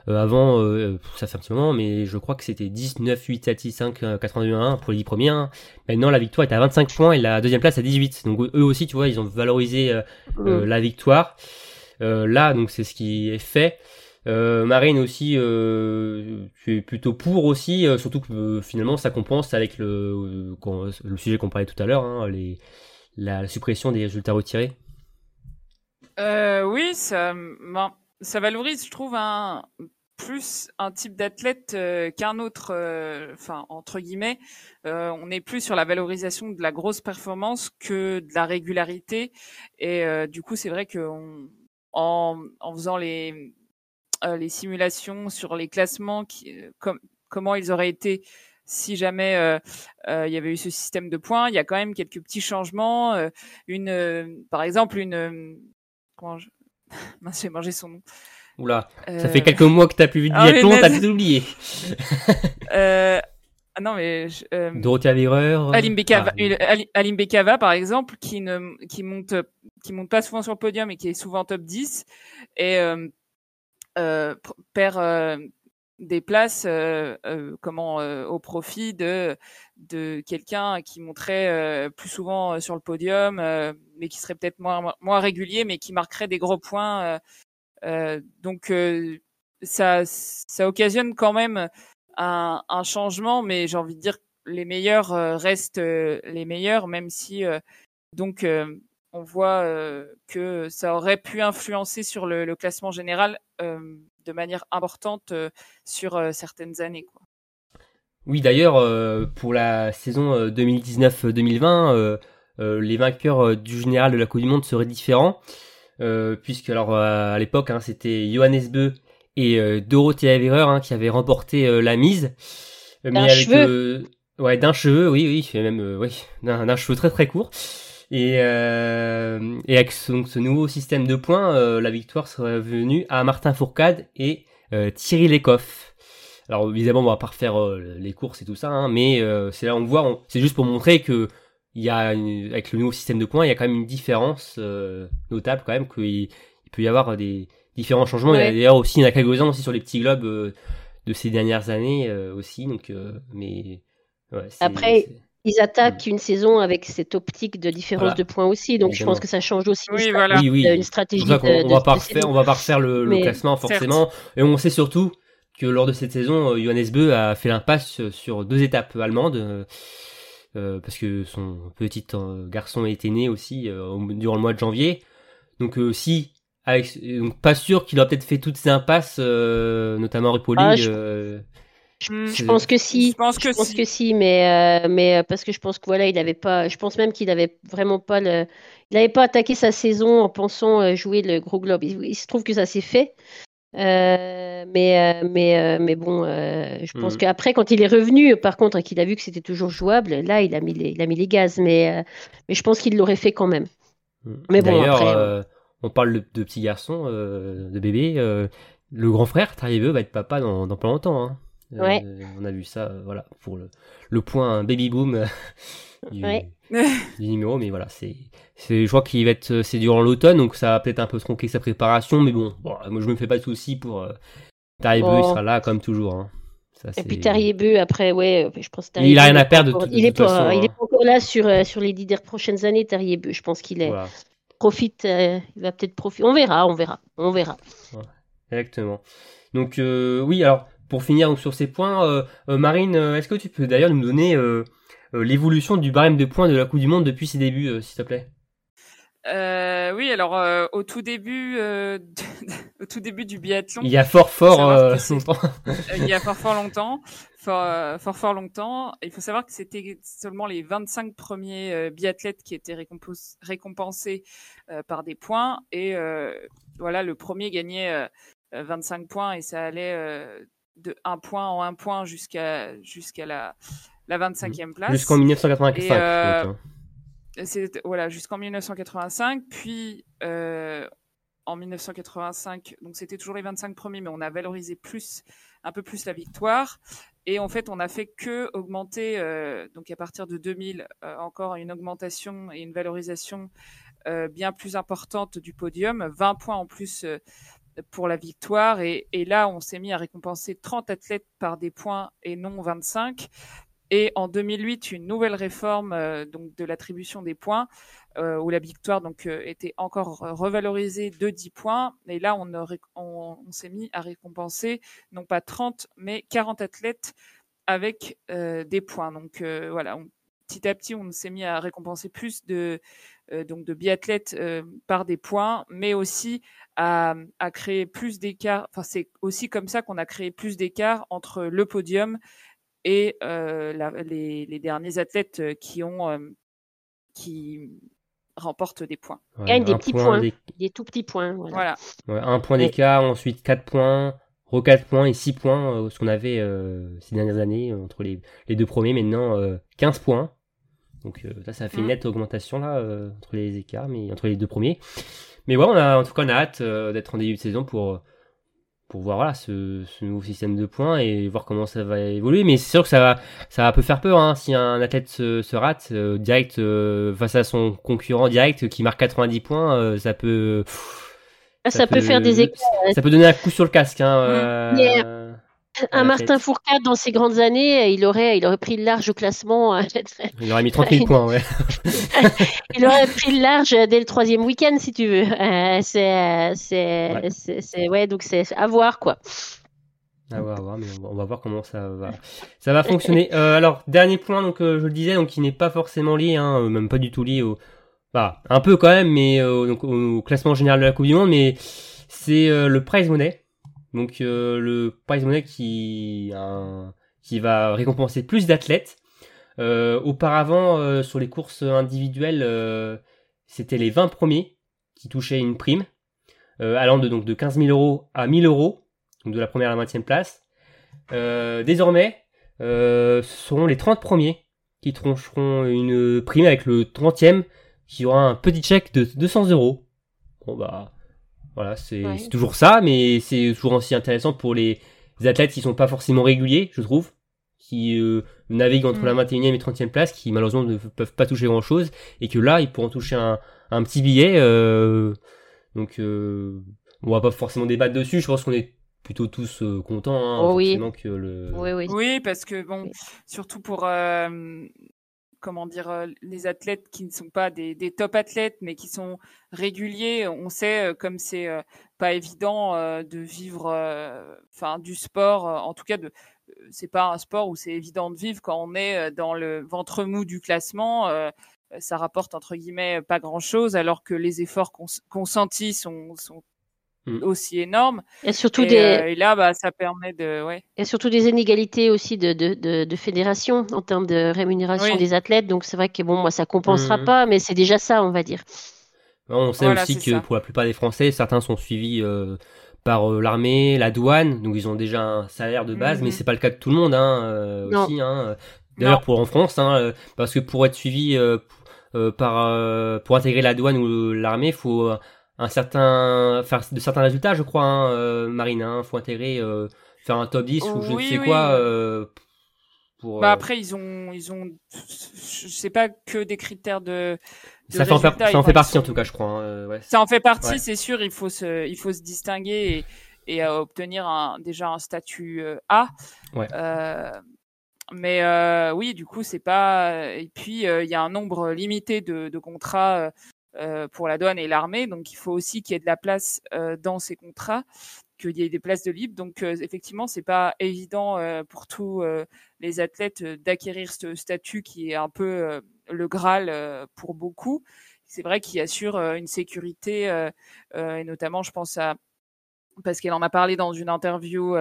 S1: euh, avant, euh, ça fait un petit moment, mais je crois que c'était 19, 8, 7, 6, 5, 82, 1 pour les 10 premiers. Hein. Maintenant, la victoire est à 25 points et la deuxième place à 18. Donc eux aussi, tu vois, ils ont valorisé euh, hmm. la victoire. là, donc c'est ce qui est fait. Marine aussi, tu es plutôt pour aussi, surtout que finalement ça compense avec le, le sujet qu'on parlait tout à l'heure, hein, les, la suppression des résultats retirés.
S3: Euh, oui, ça, ça valorise, je trouve, un, plus un type d'athlète euh, qu'un autre, euh, enfin entre guillemets, on est plus sur la valorisation de la grosse performance que de la régularité. Et du coup, c'est vrai que en, en faisant les les simulations sur les classements, qui, comme, comment ils auraient été si jamais il y avait eu ce système de points, il y a quand même quelques petits changements. une, par exemple, une mange. *laughs* j'ai mangé son nom.
S1: Oula, ça euh, fait quelques mois que t'as plus vu de ah, biathlon, t'as tout oublié. *laughs*
S3: euh... Ah non, mais.
S1: Euh... Dorothea
S3: Alim Bekava, ah, Alim Bekava, par exemple, qui, ne, qui, monte, qui monte pas souvent sur le podium et qui est souvent top 10, et euh, euh, perd des places euh, euh, comment euh, au profit de de quelqu'un qui monterait plus souvent sur le podium mais qui serait peut-être moins moins régulier mais qui marquerait des gros points donc ça ça occasionne quand même un, changement mais j'ai envie de dire les meilleurs restent les meilleurs même si donc on voit que ça aurait pu influencer sur le classement général de manière importante euh, sur euh, certaines années. Quoi.
S1: Oui, d'ailleurs, euh, pour la saison 2019-2020, les vainqueurs du général de la Coupe du Monde seraient différents, puisque alors à l'époque, hein, c'était Johannes Beu et Dorothée Avereur hein, qui avaient remporté la mise.
S2: D'un cheveu.
S1: ouais, d'un cheveu, oui, oui, même oui, d'un cheveu très très court. Et, euh, et avec ce, ce, nouveau système de points, euh, la victoire serait venue à Martin Fourcade et euh, Thierry Lecoff. Alors évidemment, on va pas refaire les courses et tout ça, hein, mais c'est là on voit, c'est juste pour montrer que il y a avec le nouveau système de points, il y a quand même une différence notable quand même qu'il il peut y avoir des différents changements. Il y a d'ailleurs aussi il y en a quelques-uns aussi sur les petits globes de ces dernières années aussi, donc mais
S2: ouais, après ils attaquent une saison avec cette optique de différence de points aussi, donc je pense que ça change aussi
S3: oui,
S2: une,
S3: voilà.
S2: une stratégie.
S1: on, on, va pas refaire, on va pas refaire le, classement forcément, et on sait surtout que lors de cette saison, euh, Johannes Beu a fait l'impasse sur deux étapes allemandes. Euh, euh parce que son petit euh, garçon était né aussi durant le mois de janvier. Donc si avec, donc pas sûr qu'il a peut-être fait toutes ces impasses, notamment Ripoling.
S2: Ah, je pense que si. Je pense que, je pense si. que si, mais, euh, mais euh, parce que je pense que voilà, il avait pas. Je pense même qu'il avait vraiment pas le. Il n'avait pas attaqué sa saison en pensant euh, jouer le gros globe. Il, se trouve que ça s'est fait. mais, mais, mais bon, je pense mm. qu'après, quand il est revenu, par contre, et qu'il a vu que c'était toujours jouable, là, il a mis les, il a mis les gaz. Mais, mais je pense qu'il l'aurait fait quand même.
S1: Mm. Mais bon, après. on parle de, de petits garçons, de bébés. le grand frère, Tariebeu, va être papa dans, dans pas longtemps. Hein.
S2: Ouais.
S1: Euh, on a vu ça, euh, voilà, pour le, le point baby boom euh, du, *laughs* du, numéro, mais voilà, c'est, c'est, je crois qu'il va être, c'est durant l'automne, donc ça va peut-être un peu tronquer sa préparation, mais bon, bon moi je me fais pas de soucis pour euh, il sera là comme toujours. Hein.
S2: Ça, et puis Tariebeu, après, ouais, je pense
S1: Il a rien à perdre. De,
S2: il, est pas, il est hein. pas encore là sur, sur les dix prochaines années, Tariebeu. Je pense qu'il est. Profite, il va peut-être profiter. On verra, on verra, on verra.
S1: exactement. Donc, oui, alors, pour finir sur ces points, euh, euh, Marine, euh, est-ce que tu peux d'ailleurs nous donner l'évolution du barème de points de la Coupe du Monde depuis ses débuts, s'il te plaît?
S3: Euh, oui, alors euh, au tout début, euh, *laughs* au tout début du biathlon,
S1: Il y a fort fort longtemps. *laughs*
S3: il y a fort fort longtemps, fort fort, fort longtemps. Il faut savoir que c'était seulement les 25 premiers biathlètes qui étaient récompensés par des points et voilà, le premier gagnait euh, euh, 25 points et ça allait de un point en un point jusqu'à jusqu'à la la 25e place.
S1: Jusqu'en 1985.
S3: Et, euh, voilà jusqu'en 1985, puis euh, en 1985, donc c'était toujours les 25 premiers, mais on a valorisé plus, un peu plus la victoire. Et en fait, on a fait que augmenter, euh, donc à partir de 2000, euh, encore une augmentation et une valorisation bien plus importante du podium, 20 points en plus pour la victoire. Et, et là, on s'est mis à récompenser 30 athlètes par des points et non 25. Et en 2008, une nouvelle réforme euh, donc de l'attribution des points, euh, où la victoire donc euh, était encore revalorisée de 10 points. Et là, on, on, s'est mis à récompenser non pas 30, mais 40 athlètes avec euh, des points. Donc euh, voilà, on- petit à petit, on s'est mis à récompenser plus de euh, donc de biathlètes par des points, mais aussi à, à créer plus d'écart. Enfin, c'est aussi comme ça qu'on a créé plus d'écart entre le podium et euh, la- les, les derniers athlètes euh, qui ont euh, qui remportent des points.
S1: Ouais,
S2: gagne des petits
S1: point
S2: points. Des tout petits points. Voilà.
S3: Voilà.
S1: ouais, un point d'écart, ensuite 4 points, re 4 points et 6 points, euh, ce qu'on avait euh, ces dernières années euh, entre les, les deux premiers. Maintenant, euh, 15 points. Donc euh, là, ça a fait une
S3: Mm.
S1: nette augmentation là euh, entre les écarts, mais entre les deux premiers. Mais ouais, on a, en tout cas, on a hâte euh, d'être en début de saison pour pour voir voilà, ce, ce nouveau système de points et voir comment ça va évoluer. Mais c'est sûr que ça va, ça va peut faire peur hein, si un athlète se, se rate euh, direct euh, face à son concurrent direct qui marque 90 points, euh, ça peut.
S2: Ah, ça, peut, faire des écarts.
S1: Ça peut donner un coup sur le casque. Hein,
S3: Mm.
S2: Yeah. Un Martin. Fourcade, dans ses grandes années, il aurait, il aurait pris le large au classement. euh, *laughs*
S1: il aurait mis 30 000 *laughs* points, ouais. *laughs*
S2: il aurait pris le large dès le troisième week-end, si tu veux. Euh, c'est, euh,
S1: Ouais.
S2: ouais, donc c'est à voir, quoi.
S1: À voir, à voir, mais on va, voir comment ça va, ça va fonctionner. Euh, alors, dernier point, donc euh, je le disais, donc qui n'est pas forcément lié, hein, même pas du tout lié au, bah, un peu quand même, mais euh, donc, au, classement général de la Coupe du Monde, mais c'est le prize money. Donc euh, le prize money qui, qui va récompenser plus d'athlètes. Euh, auparavant, euh, sur les courses individuelles, c'était les 20 premiers qui touchaient une prime, allant de, donc, de 15 000 euros à 1000 euros, donc de la première à la 20e place. Désormais, ce seront les 30 premiers qui troncheront une prime avec le 30e qui aura un petit chèque de 200 euros. Bon bah voilà, c'est
S2: Ouais.
S1: c'est toujours ça, mais c'est toujours aussi intéressant pour les athlètes qui sont pas forcément réguliers, je trouve, qui euh, naviguent entre
S3: Mm.
S1: la 21e et 30e place, qui malheureusement ne peuvent pas toucher grand chose, et que là ils pourront toucher un, un petit billet. euh, donc euh, on va pas forcément débattre dessus, je pense qu'on est plutôt tous euh, contents, hein,
S2: Oh oui.
S1: forcément que le.
S2: Oui, oui.
S3: Oui, parce que bon,
S2: Oui.
S3: surtout pour euh, comment dire euh, les athlètes qui ne sont pas des, des top athlètes, mais qui sont réguliers. On sait euh, comme c'est euh, pas évident de vivre, enfin du sport. en tout cas, de c'est pas un sport où c'est évident de vivre quand on est dans le ventre mou du classement. ça rapporte entre guillemets pas grand chose, alors que les efforts cons- consentis sont, sont
S1: Mm.
S3: aussi énormes.
S2: Et surtout
S3: Et,
S2: des,
S3: euh, et là, bah, ça permet de, ouais.
S2: Il y a surtout des inégalités aussi de, de, de, de fédération en termes de rémunération
S3: Oui.
S2: des athlètes. Donc c'est vrai que bon, moi ça compensera
S1: Mhm.
S2: pas, mais c'est déjà ça, on va dire.
S1: On sait
S3: Voilà,
S1: aussi que
S3: ça.
S1: pour la plupart des Français, certains sont suivis euh, par euh, l'armée, la douane, donc ils ont déjà un salaire de base,
S3: Mhm.
S1: mais c'est pas le cas de tout le monde hein, euh,
S2: Non.
S1: aussi. Hein. D'ailleurs, pour en France, hein, parce que pour être suivi euh, p- euh, par euh, pour intégrer la douane ou l'armée, il faut euh, un certain de certains résultats, je crois, hein, euh, Marine. Hein, faut intégrer euh, faire un top 10 ou je ne sais
S3: oui.
S1: quoi. euh, pour,
S3: Bah
S1: euh,
S3: après ils ont ils ont je sais pas que des critères de, de
S1: ça, fait par- ça en fait
S3: sont-
S1: partie en tout cas, je crois. hein, euh, ouais.
S3: Ça en fait partie,
S1: Ouais.
S3: c'est sûr. Il faut se il faut se distinguer et, et obtenir un, déjà un statut A.
S1: Ouais.
S3: Euh, mais euh, oui, du coup c'est pas et puis euh, il y a un nombre limité de, de contrats pour la douane et l'armée, donc il faut aussi qu'il y ait de la place euh, dans ces contrats qu'il y ait des places de libre. Donc euh, effectivement, c'est pas évident euh, pour tous euh, les athlètes euh, d'acquérir ce statut qui est un peu euh, le Graal euh, pour beaucoup. c'est vrai qu'il assure une sécurité, et notamment, je pense à parce qu'elle en a parlé dans une interview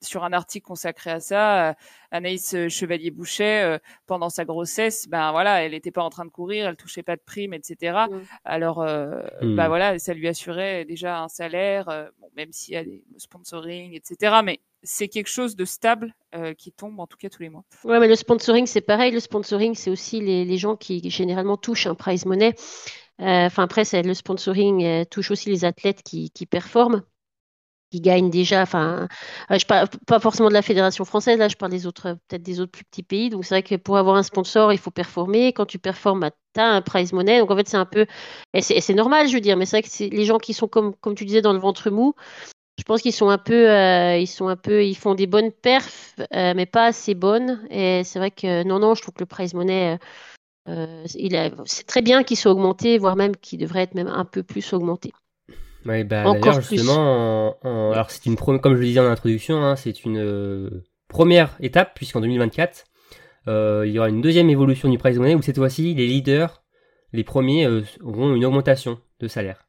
S3: sur un article consacré à ça, euh, Anaïs euh, Chevalier-Boucher, euh, pendant sa grossesse, ben voilà, elle n'était pas en train de courir, elle touchait pas de primes, etc. Mm. Alors, mmh. ben voilà, ça lui assurait déjà un salaire, bon, même s'il y a des sponsoring, etc. Mais c'est quelque chose de stable qui tombe en tout cas tous les mois.
S2: Ouais, mais le sponsoring, c'est pareil. Le sponsoring, c'est aussi les, les, gens qui généralement touchent un prize money. Enfin, après, le sponsoring touche aussi les athlètes qui, qui performent qui gagnent déjà. Enfin, euh, je parle pas forcément de la fédération française, là, je parle des autres, peut-être des autres plus petits pays. Donc c'est vrai que pour avoir un sponsor, il faut performer. Quand tu performes, bah, tu as un prize money. Donc en fait, c'est un peu, et c'est normal, je veux dire. Mais c'est vrai que les gens qui sont comme, tu disais, dans le ventre mou. Je pense qu'ils sont un peu, euh, ils sont un peu, ils font des bonnes perfs, euh, mais pas assez bonnes. Et c'est vrai que non, non, je trouve que le prize money, c'est très bien qu'il soit augmenté, voire même qu'il devrait être même un peu plus augmenté.
S1: Ouais, bah, d'ailleurs, justement, alors c'est une comme je le disais en introduction, hein, c'est une euh, première étape, puisqu'en 2024, euh, il y aura une deuxième évolution du prize money où cette fois-ci, les leaders, les premiers, euh, auront une augmentation de salaire.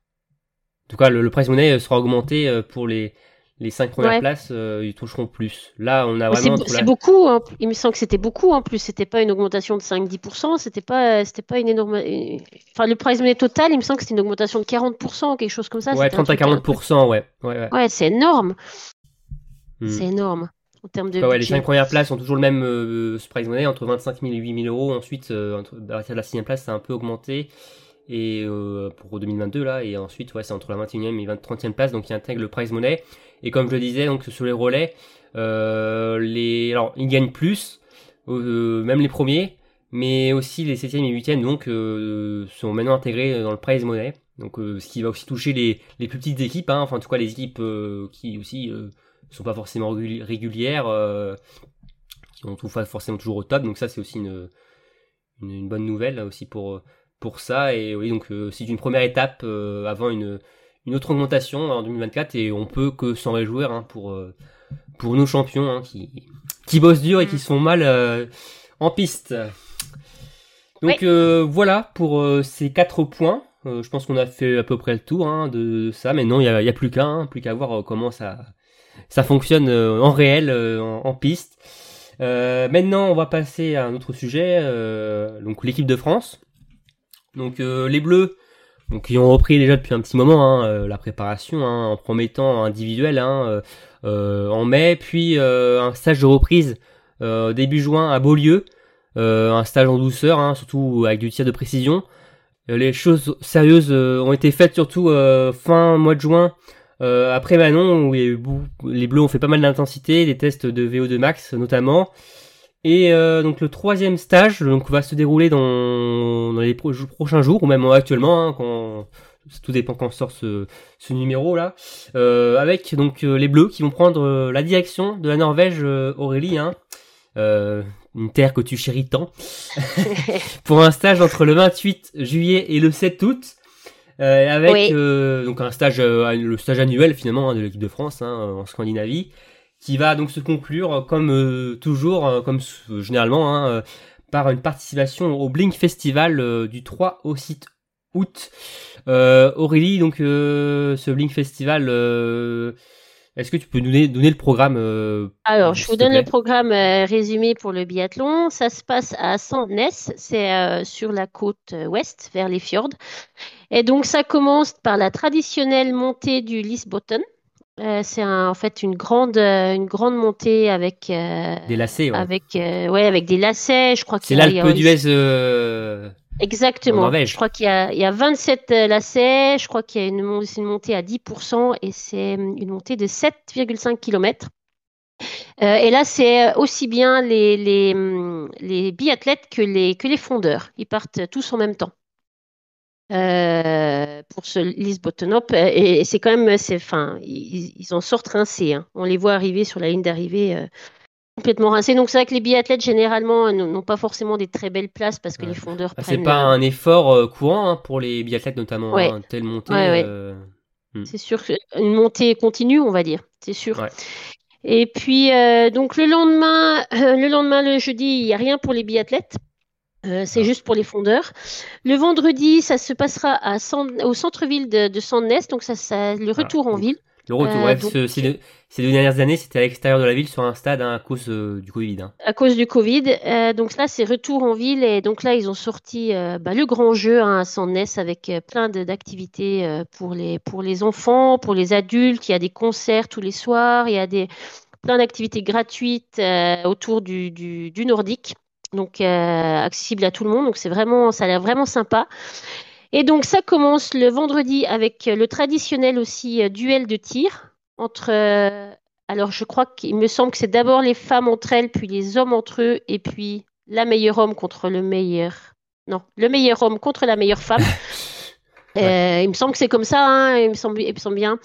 S1: En tout cas, le, le prize money sera augmenté pour les, les cinq premières places, euh, ils toucheront plus. Là, on a vraiment.
S2: C'est beaucoup. Hein. Il me semble que c'était beaucoup en plus. C'était pas une augmentation de 5-10%. C'était pas, c'était pas une énorme. Enfin, le prize money total, il me semble que c'était une augmentation de 40%, quelque chose comme ça.
S1: Ouais, 30 à 40%, ouais. Ouais,
S2: ouais. ouais c'est énorme. Hmm. C'est énorme. En termes de.
S1: ouais, les cinq premières places ont toujours le même euh, prize money, entre 25 000 et 8 000 euros. Ensuite, euh, à partir de la sixième place, ça a un peu augmenté et euh, pour 2022 là et ensuite ouais c'est entre la 21e et 30e place donc il intègre le prize money et comme je le disais donc sur les relais euh, ils gagnent plus euh, même les premiers mais aussi les 7e et 8e donc euh, sont maintenant intégrés dans le prize money. Donc ce qui va aussi toucher les, plus petites équipes hein, enfin en tout cas les équipes qui aussi sont pas forcément régulières qui on trouve pas forcément toujours au top. Donc ça c'est aussi une, bonne nouvelle aussi pour pour ça. Et oui, donc c'est une première étape avant une, une autre augmentation en 2024 et on peut que s'en réjouir hein, pour, euh, pour nos champions hein, qui, qui bossent dur et qui sont mal en piste. Donc voilà pour ces quatre points. je pense qu'on a fait à peu près le tour hein, de ça. Mais non, il n'y a, y a, plus qu'un, plus qu'à voir comment ça, ça fonctionne en réel, en, en, piste. maintenant, on va passer à un autre sujet, donc l'équipe de France. Donc euh, les Bleus, donc ils ont repris déjà depuis un petit moment hein, euh, la préparation hein, en promettant individuel hein, euh, en mai, puis un stage de reprise début juin à Beaulieu, un stage en douceur, hein, surtout avec du tir de précision. les choses sérieuses ont été faites surtout fin mois de juin. après Manon, où les Bleus ont fait pas mal d'intensité, des tests de VO2 max notamment. Et euh, donc le troisième stage donc va se dérouler dans, dans les prochains jours ou même actuellement hein, quand tout dépend quand sort ce, ce numéro là. Euh, avec donc euh, les Bleus qui vont prendre euh, la direction de la Norvège Aurélie hein, une terre que tu chéris tant. *laughs* Pour un stage entre le 28 juillet et le 7 août. Avec donc un stage le stage annuel finalement hein, de l'équipe de France en Scandinavie qui va donc se conclure euh, comme euh, toujours, euh, comme généralement, hein, par une participation au Blink Festival du 3 au 6 août. Aurélie, donc ce Blink Festival, est-ce que tu peux nous donner, donner le programme
S2: Alors, je vous donne le programme résumé pour le biathlon. Ça se passe à Sandnes, c'est sur la côte ouest, vers les fjords. Et donc, ça commence par la traditionnelle montée du Lisbotten. Euh, c'est en fait une grande, euh, une grande montée avec
S1: euh, des lacets, ouais.
S2: avec ouais, avec des lacets. Je crois
S1: que c'est l'Alpe d'Huez.
S2: Exactement. Je crois qu'il y a, il y a 27 lacets. Je crois qu'il y a une, une montée à 10% et c'est une montée de 7,5 km. et là, c'est aussi bien les, les, les biathlètes que les, que les fondeurs. Ils partent tous en même temps. Euh, pour ce Lisbottenop. Et, c'est quand même, c'est, enfin, ils, en sortent rincés. Hein. On les voit arriver sur la ligne d'arrivée euh, complètement rincés. Donc c'est vrai que les biathlètes généralement n'ont pas forcément des très belles places parce que les fondeurs
S1: ah, C'est pas un effort euh, courant hein, pour les biathlètes notamment, hein, telle montée.
S2: Hmm. C'est sûr, une montée continue, on va dire, c'est sûr. Et puis donc le lendemain, le lendemain, le jeudi, il n'y a rien pour les biathlètes. C'est juste pour les fondeurs. Le vendredi, ça se passera à au centre-ville de, de donc ça, ça le retour en ville.
S1: Le retour, euh, ces deux dernières années, c'était à l'extérieur de la ville sur un stade hein, à cause euh, du Covid. Hein.
S2: À cause du Covid. Euh, donc là, c'est retour en ville et donc là, ils ont sorti bah, le grand jeu hein, à Sandnes avec plein d'activités pour les pour les enfants, pour les adultes. Il y a des concerts tous les soirs. Il y a des plein d'activités gratuites autour du, du, du, nordique, donc accessible à tout le monde. Donc c'est vraiment, ça a l'air vraiment sympa. Et donc ça commence le vendredi avec le traditionnel aussi euh, duel de tir entre... Euh, alors je crois qu'il me semble que c'est d'abord les femmes entre elles, puis les hommes entre eux, et puis la meilleure homme contre le meilleur... Non, le meilleur homme contre la meilleure femme. *laughs* Euh, il me semble que c'est comme ça, hein, il, me semble, il me semble bien.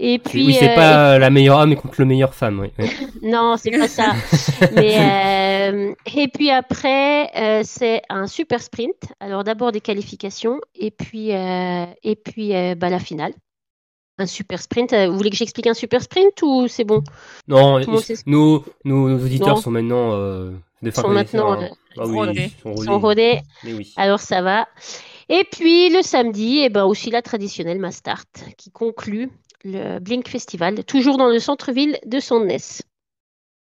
S1: Et puis, oui, c'est pas la meilleure homme contre le meilleur femme. Oui. *laughs*
S2: non, c'est pas ça. Mais, euh, et puis après, euh, c'est un super sprint. Alors d'abord des qualifications et puis, euh, et puis bah, la finale. Un super sprint. Vous voulez que j'explique un super sprint ou c'est bon?
S1: Non, nous, nos auditeurs sont maintenant
S2: des sont maintenant ah rodés. sont rodés. Alors ça va. Et puis le samedi, et eh ben aussi la traditionnelle Mastart qui conclut le Blink Festival, toujours dans le centre-ville de Sandnes.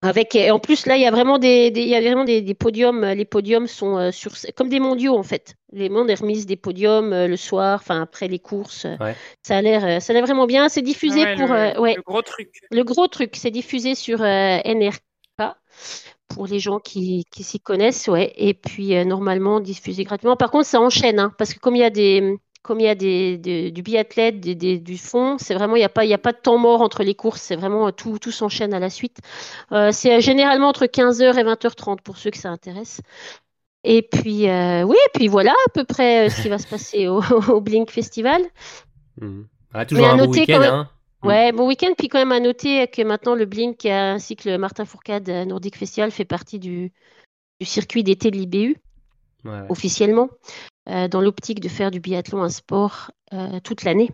S2: Avec, et en plus, là, il y a vraiment des, il y a vraiment des, podiums. Les podiums sont euh, sur, comme des mondiaux, en fait. Les mondes remise des podiums euh, le soir, enfin, après les courses. Ça a l'air, ça a vraiment bien. C'est diffusé pour,
S3: le, ouais, le gros truc.
S2: Le gros truc, c'est diffusé sur NRK pour les gens qui, qui s'y connaissent, ouais. Et puis, normalement, diffusé gratuitement. Par contre, ça enchaîne, hein, parce que comme il y a des, comme il y a des, du biathlète, du fond, c'est vraiment, il n'y a, pas, a pas de temps mort entre les courses, c'est vraiment tout, tout s'enchaîne à la suite. Euh, c'est généralement entre 15h et 20h30 pour ceux que ça intéresse. Et puis, euh, oui, et puis voilà à peu près euh, ce qui va se passer au, *laughs* Blink Festival.
S1: Mmh. Ah, toujours un beau week-end, hein.
S2: Ouais, bon week-end. Puis quand même à noter que maintenant le Blink ainsi que le Martin Fourcade Nordic Festival fait partie du, du circuit d'été de l'IBU. officiellement. Euh, dans l'optique de faire du biathlon un sport euh, toute l'année.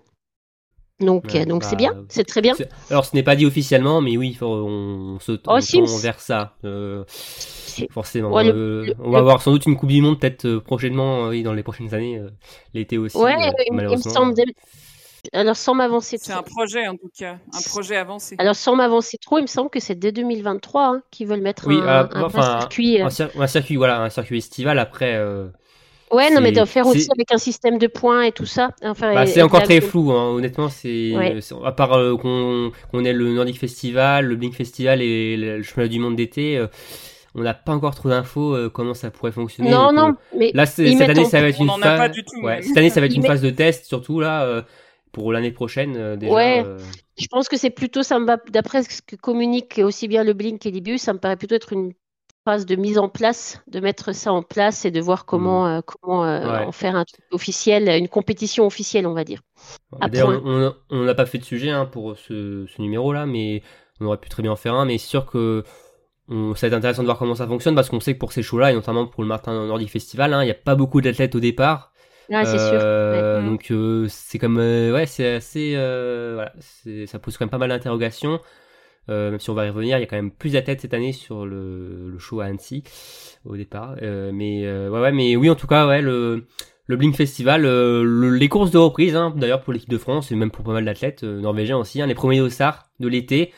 S2: Donc, euh, donc c'est bah, bien, c'est très bien.
S1: Alors, ce n'est pas dit officiellement, mais oui, faut, on se oh, tourne vers ça. forcément. on va avoir sans doute une Coupe du Monde peut-être prochainement, oui, dans les prochaines années, l'été aussi.
S2: Ouais, il me semble. Alors, sans m'avancer
S3: trop. C'est un projet en tout cas, un projet avancé.
S2: Alors, sans m'avancer trop, il me semble que c'est dès 2023 hein, qu'ils veulent mettre un, circuit.
S1: Un, circuit, voilà, un circuit estival après.
S2: Ouais, non, mais de faire aussi avec un système de points et tout ça. Enfin,
S1: bah, c'est encore très flou, hein. honnêtement. C'est à part euh, qu'on ait le Nordic Festival, le Blink Festival et le championnat du monde d'été. Euh, on n'a pas encore trop d'infos euh, comment ça pourrait fonctionner.
S2: Non, non, mais
S1: là, cette année, ça va être une phase. cette année, ça va être une phase de test, surtout là, pour l'année prochaine. déjà,
S2: ouais, je pense que c'est plutôt, ça me va, d'après ce que communique aussi bien le Blink et l'Ibus, ça me paraît plutôt être une de mise en place, de mettre ça en place et de voir comment, mmh. euh, comment euh, en faire un truc officiel, une compétition officielle, on va dire.
S1: On n'a pas fait de sujet hein, pour ce, numéro-là, mais on aurait pu très bien en faire un. Mais c'est sûr que ça va être intéressant de voir comment ça fonctionne parce qu'on sait que pour ces shows-là, et notamment pour le Martin Nordic Festival, hein, il n'y a pas beaucoup d'athlètes au départ.
S2: Ah, c'est sûr.
S1: Euh, donc c'est comme ouais, c'est assez, voilà, ça pose quand même pas mal d'interrogations. Euh, même si on va y revenir, il y a quand même plus d'athlètes cette année sur le, le, show à Annecy au départ. Euh, mais euh, ouais, ouais, mais oui, en tout cas, ouais, le, le Blink Festival, les courses de reprise, hein, d'ailleurs pour l'équipe de France et même pour pas mal d'athlètes norvégiens aussi, hein, les premiers dossards de l'été.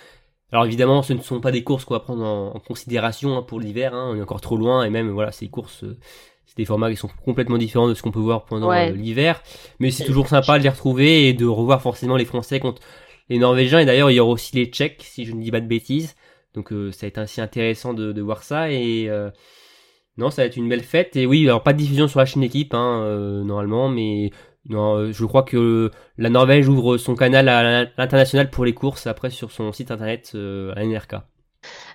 S1: Alors évidemment, ce ne sont pas des courses qu'on va prendre en, considération hein, pour l'hiver, hein, on est encore trop loin et même voilà, ces courses c'est des formats qui sont complètement différents de ce qu'on peut voir pendant l'hiver, mais c'est toujours sympa de les retrouver et de revoir forcément les Français contre les Norvégiens et d'ailleurs il y aura aussi les Tchèques si je ne dis pas de bêtises. Donc euh, ça va être ainsi intéressant de, de voir ça et euh, non ça va être une belle fête et oui alors pas de diffusion sur la chaîne équipe hein, euh, normalement mais non je crois que la Norvège ouvre son canal à l'international pour les courses après sur son site internet à NRK.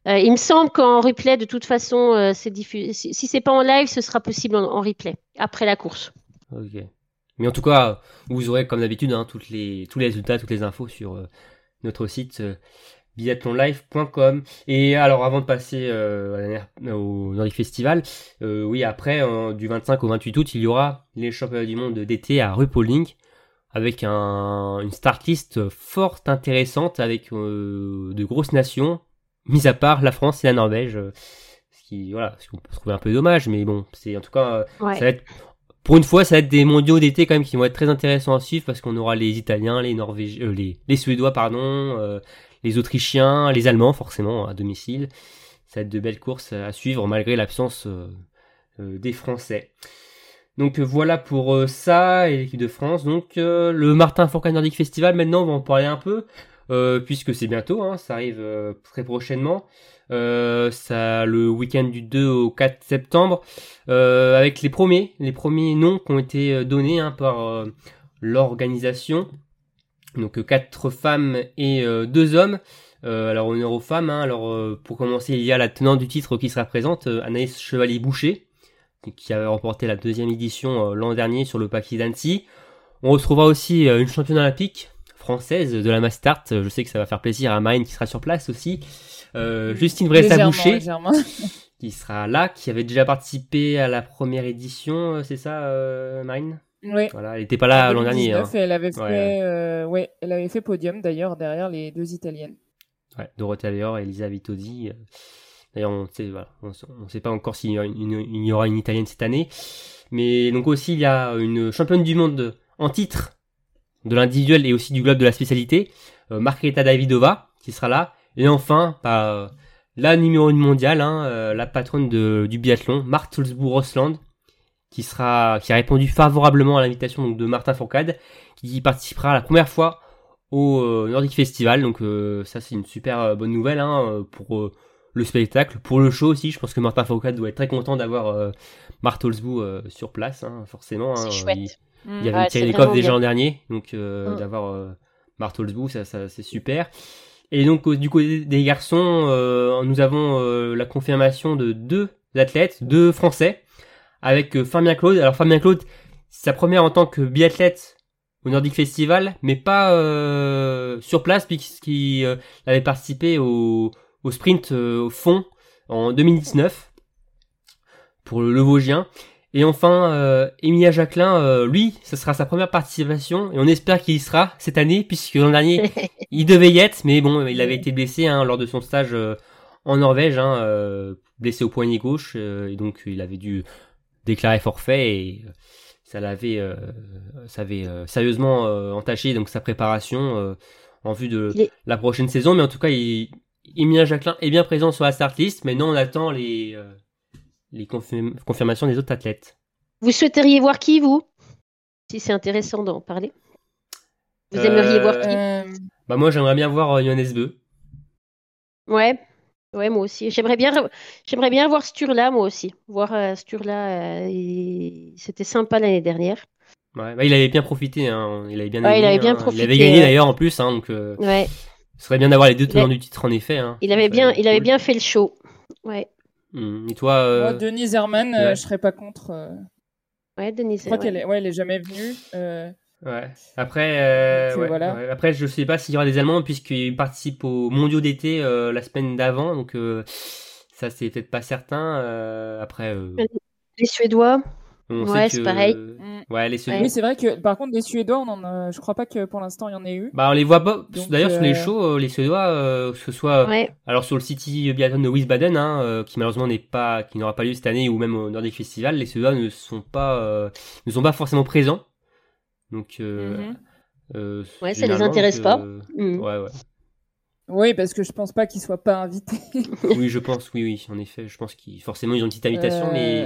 S2: il me semble qu'en replay, de toute façon, c'est. Si, si c'est pas en live, ce sera possible en, en replay après la course.
S1: Ok. Mais en tout cas, vous aurez comme d'habitude hein, toutes les, tous les résultats, toutes les infos sur euh, notre site euh, biathlonlive.com. Et alors avant de passer euh, au Nordic Festival, euh, oui après du 25 au 28 août, il y aura les championnats du monde d'été à Rupoling avec un, une start list fort intéressante avec de grosses nations, mis à part la France et la Norvège qui voilà, ce qu'on peut trouver un peu dommage, mais bon, c'est en tout cas,
S2: Ouais.
S1: ça va être pour une fois, ça va être des mondiaux d'été quand même qui vont être très intéressants à suivre parce qu'on aura les Italiens, les Norvégiens, euh, les, Suédois, pardon, euh, les Autrichiens, les Allemands forcément à domicile. Ça va être de belles courses à suivre malgré l'absence euh, des Français. Donc voilà pour ça et l'équipe de France. Donc le Martin Fourcade Nordic Festival, maintenant on va en parler un peu euh, puisque c'est bientôt, hein, ça arrive euh, très prochainement. Euh, ça le week-end du 2 au 4 septembre avec les premiers, les premiers noms qui ont été donnés hein, par l'organisation. Donc quatre femmes et deux hommes. Alors honneur aux femmes. hein. alors pour commencer, il y a la tenante du titre qui sera présente, Anaïs Chevalier-Boucher, qui avait remporté la deuxième édition l'an dernier sur le papier d'Annecy. On retrouvera aussi une championne olympique française de la Mastart. Je sais que ça va faire plaisir à Marine qui sera sur place aussi. Euh, Justine
S3: Légèrement,
S1: Bressa-Boucher *laughs* qui sera là, qui avait déjà participé à la première édition, euh, c'est ça, euh, Marine?
S3: Oui.
S1: Voilà, elle n'était pas là l'an dernier.
S3: 2019,
S1: hein.
S3: Elle avait fait,
S1: Ouais.
S3: euh, ouais, elle avait fait podium d'ailleurs derrière les deux italiennes.
S1: Ouais, Dorothée Aveor et Elisa Vitozzi. euh, D'ailleurs, on voilà, on sait pas encore s'il y aura une italienne cette année. Mais donc aussi, il y a une championne du monde en titre de l'individuel et aussi du globe de la spécialité, euh, Margarita Davidova, qui sera là. Et enfin, bah, euh, la numéro 1 mondiale, hein, euh, la patronne de, du biathlon, Marthe Rosland, qui sera, qui a répondu favorablement à l'invitation donc, de Martin Fourcade, qui participera la première fois au euh, Nordic Festival. Donc ça c'est une super bonne nouvelle hein, pour le spectacle, pour le show aussi. Je pense que Martin Fourcade doit être très content d'avoir Marthe Holzbou sur place, hein, forcément. hein.
S2: C'est chouette.
S1: Il, Il y avait
S2: Ouais,
S1: Lecoff
S2: vraiment
S1: déjà l'an dernier, donc euh,
S2: Mm.
S1: d'avoir euh, Marthe Holzbou, ça, ça c'est super. Et donc du côté des garçons, euh, nous avons euh, la confirmation de deux athlètes, deux Français, avec euh, Fabien Claude. Alors Fabien Claude, sa première en tant que biathlète au Nordic Festival, mais pas euh, sur place puisqu'il euh, avait participé au, au sprint euh, au fond en 2019 pour le, le Vosgien. Et enfin, euh, Emilia Jacquelin, euh, lui, ce sera sa première participation et on espère qu'il y sera cette année puisque l'an dernier *laughs* il devait y être, mais bon, il avait été blessé hein, lors de son stage euh, en Norvège, hein, euh, blessé au poignet gauche, euh, et donc il avait dû déclarer forfait et euh, ça l'avait, euh, ça avait euh, sérieusement euh, entaché donc sa préparation euh, en vue de la prochaine saison. Mais en tout cas, il, Emilia Jacquelin est bien présent sur la start list. Maintenant, on attend les euh, les confirm- confirmations des autres athlètes.
S2: Vous souhaiteriez voir qui, vous? Si c'est intéressant d'en parler. Vous aimeriez voir qui?
S3: Euh,
S1: Bah moi, j'aimerais bien voir euh, Johannes Beu.
S2: Ouais. Ouais, moi aussi. J'aimerais bien, j'aimerais bien voir Sturla, moi aussi. Voir euh, Sturla, euh, il- c'était sympa l'année dernière.
S1: Ouais, bah, il avait bien profité, hein. il avait bien
S2: Ouais, il avait bien
S1: hein.
S2: profité,
S1: Il avait gagné d'ailleurs en plus, hein, donc euh,
S2: Ouais.
S1: ce serait bien d'avoir les deux tenants
S2: a-
S1: du titre en effet. Hein.
S2: Il avait bien, il avait
S1: cool.
S2: bien fait le show. Ouais.
S1: Hum, Et toi, euh,
S3: Moi, Denise Herman, euh,
S1: ouais.
S3: je serais pas contre. euh,
S2: Ouais, Denise.
S3: Je crois
S2: ouais.
S3: qu'elle est, ouais, elle est jamais venue. euh,
S1: ouais. Après, euh,
S3: Donc, voilà.
S1: ouais. après, je sais pas s'il y aura des Allemands puisqu'ils participent aux Mondiaux d'été euh, la semaine d'avant, donc euh, ça c'est peut-être pas certain. euh, après, euh,
S2: Les Suédois.
S1: on
S2: Ouais, c'est
S1: que
S2: pareil.
S3: mm.
S1: Ouais, les Suédois.
S3: Oui, c'est vrai que par contre, les Suédois, on en a... je crois pas que pour l'instant il y en ait eu.
S1: Bah on les voit pas. D'ailleurs sur les
S3: euh,
S1: shows, euh, les Suédois, euh, que ce soit
S2: Ouais.
S1: Alors sur le City Biathlon de Wiesbaden, hein, euh, qui malheureusement n'est pas, qui n'aura pas lieu cette année, ou même au Nordic Festival, les Suédois ne sont pas, euh, ne sont pas forcément présents. Donc, euh,
S3: Mhm.
S1: euh,
S2: Ouais, ça les intéresse pas.
S1: euh,
S2: Mm.
S1: ouais, ouais.
S3: Oui, parce que je pense pas qu'ils soient pas invités.
S1: oui, je pense, oui, oui, en effet, je pense qu'ils, forcément, ils ont une petite invitation, mais,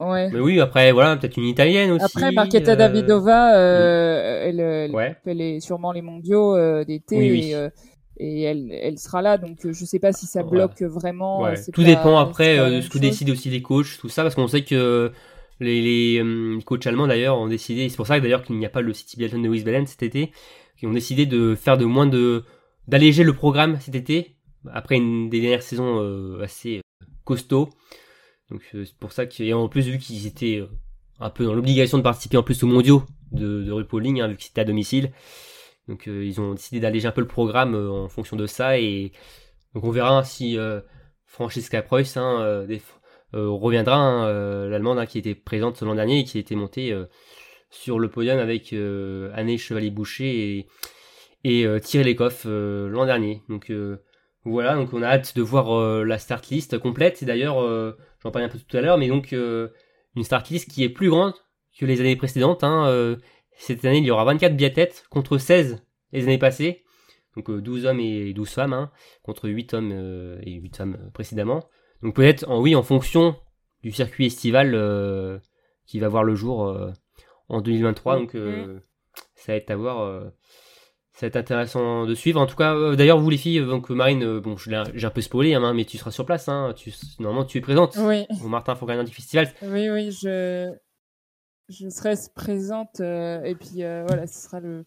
S3: Ouais.
S1: mais oui, après, voilà, peut-être une italienne aussi.
S3: Après, Marketa
S1: euh,
S3: Davidova, euh, elle, elle
S1: Ouais.
S3: fait les, sûrement les mondiaux euh, d'été
S1: Oui, oui.
S3: et, et elle, elle sera là. Donc, je sais pas si ça bloque vraiment.
S1: Ouais. Tout
S3: pas-
S1: dépend après de ce que décident aussi les coachs, tout ça, parce qu'on sait que les, les coachs allemands d'ailleurs ont décidé, c'est pour ça d'ailleurs qu'il n'y a pas le City Biathlon de Wiesbaden cet été, qui ont décidé de faire de moins de d'alléger le programme cet été après une des dernières saisons assez costaud. Donc euh, c'est pour ça et en plus vu qu'ils étaient euh, un peu dans l'obligation de participer en plus aux mondiaux de, de RuPauling, hein, vu que c'était à domicile. Donc euh, ils ont décidé d'alléger un peu le programme en fonction de ça et donc on verra si euh, Preuss hein, reviendra, hein, l'allemande hein, qui était présente l'an dernier et qui était montée sur le podium avec Anne Chevalier-Boucher et, et Thierry Lecoff l'an dernier. Donc Voilà, donc on a hâte de voir la start list complète. Et d'ailleurs, j'en parlais un peu tout à l'heure, mais donc une start list qui est plus grande que les années précédentes. Hein, cette année, il y aura 24 biathlètes contre 16 les années passées. Donc 12 hommes et 12 femmes, hein, contre 8 hommes et 8 femmes précédemment. Donc peut-être, en, oui, en fonction du circuit estival qui va voir le jour en 2023. Donc mm. ça va être à voir ça va être intéressant de suivre. En tout cas, euh, d'ailleurs, vous les filles, donc Marine, euh, bon, j'ai un peu spoilé, hein, mais tu seras sur place. Hein, tu, normalement, tu es présente
S3: oui.
S1: au Martin du Festival.
S3: Oui, oui, je, je serai présente. Euh, et puis voilà, ce sera le,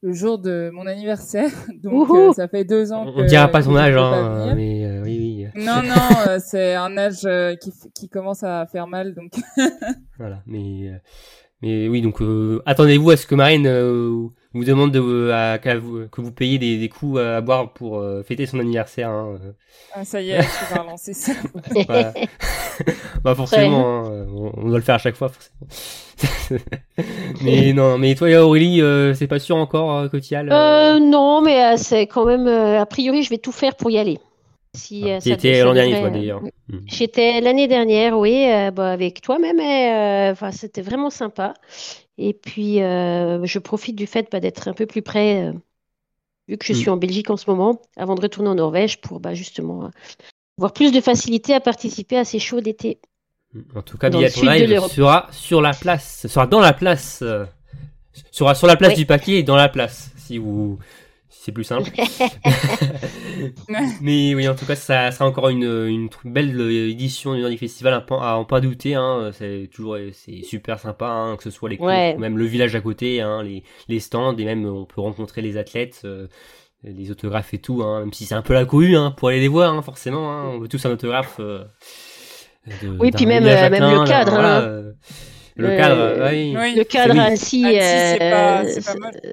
S3: le jour de mon anniversaire. *laughs* Donc ça fait deux ans.
S1: On, ne dira pas ton âge, hein, mais oui,
S3: oui. Non, *laughs* non, c'est un âge qui, qui commence à faire mal, donc. *laughs*
S1: voilà, mais mais oui, donc attendez-vous à ce que Marine vous demande de, euh, que vous payiez des, des coups à boire pour euh, fêter son anniversaire. Hein.
S3: Ah, ça y est, je vais relancer ça. *laughs*
S1: bah *laughs* forcément, hein, on, doit le faire à chaque fois. Forcément. *laughs* mais non, mais toi Aurélie, euh, c'est pas sûr encore que tu y
S2: ailles Non, mais c'est quand même. a priori, je vais tout faire pour y aller.
S1: Si, ah, étais l'an dernier, toi d'ailleurs.
S2: Hmm. J'étais l'année dernière, oui, bah, avec toi même. Enfin, c'était vraiment sympa. Et puis, euh, je profite du fait bah, d'être un peu plus près, euh, vu que je mm. suis en Belgique en ce moment, avant de retourner en Norvège pour bah, justement euh, avoir plus de facilité à participer à ces shows d'été.
S1: En tout cas, Biathlon Live sera sur la place, sera dans la place, sera sur la place du paquet et dans la place. Si vous, c'est plus simple. *laughs* Mais oui, en tout cas, ça sera encore une, une belle édition du Festival à, en pas douter. Hein. C'est toujours c'est super sympa, hein, que ce soit les cours, même le village à côté, hein, les, les stands, et même on peut rencontrer les athlètes. Euh, les autographes et tout, hein, même si c'est un peu la cohue hein, pour aller les voir, hein, forcément. Hein, on veut tous un autographe. Euh,
S2: oui, puis même, euh, même le cadre. Voilà, euh,
S1: le cadre, oui.
S2: Le cadre Annecy,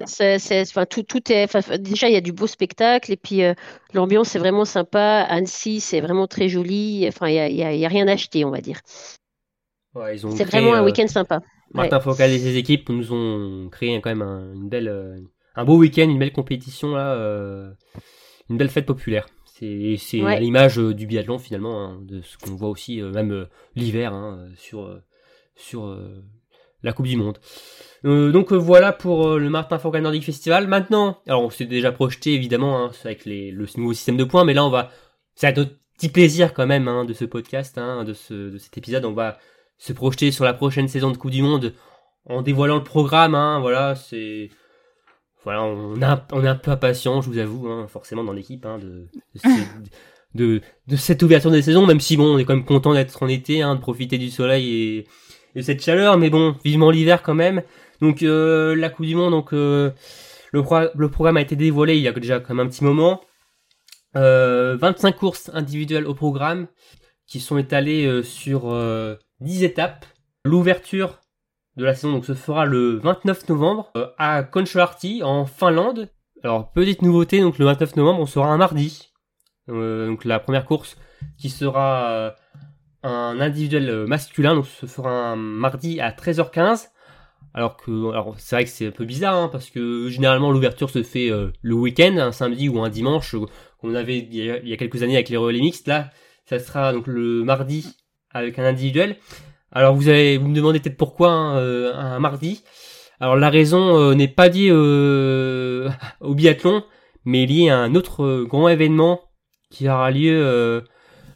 S2: c'est enfin, tout, tout est. déjà, il y a du beau spectacle et puis euh, l'ambiance est vraiment sympa. Annecy, c'est vraiment très joli. Enfin, il n'y a, y a, rien à acheter, on va dire. c'est vraiment un euh, week-end sympa.
S1: Martin Focal et ses équipes nous ont créé quand même un, une belle, euh, un beau week-end, une belle compétition là, une belle fête populaire. C'est à l'image du biathlon finalement, hein, de ce qu'on voit aussi même l'hiver hein, sur sur euh, la Coupe du Monde. Euh, donc euh, voilà pour le Martin Fourcade Nordic Festival. Maintenant, alors on s'est déjà projeté évidemment hein, avec les, le nouveau système de points, mais là on va, c'est notre petit plaisir quand même hein, de ce podcast, hein, de, ce, cet épisode, on va se projeter sur la prochaine saison de Coupe du Monde en dévoilant le programme. Voilà, c'est voilà, on, est un peu impatient, je vous avoue, forcément dans l'équipe, de, de, cette ouverture des saisons, même si bon, on est quand même content d'être en été, de profiter du soleil et, de cette chaleur, mais bon, vivement l'hiver quand même. Donc euh, la Coupe du Monde, donc euh, le, programme a été dévoilé il y a déjà quand un petit moment. 25 euh, courses individuelles au programme qui sont étalées sur 10 étapes. L'ouverture de la saison donc se fera le 29 novembre à Kontiolahti en Finlande. Alors petite nouveauté, donc le 29 novembre on sera un mardi. donc la première course qui sera un individuel euh, masculin, donc ce sera un mardi à 13h15. Alors que, alors c'est vrai que c'est un peu bizarre, hein, parce que généralement l'ouverture se fait euh, le week-end, un samedi ou un dimanche, euh, comme on avait il y, a, quelques années avec les relais mixtes. Là, ça sera donc le mardi avec un individuel. Alors vous allez vous me demandez peut-être pourquoi hein, un mardi. Alors la raison n'est pas liée *laughs* au biathlon, mais liée à un autre grand événement qui aura lieu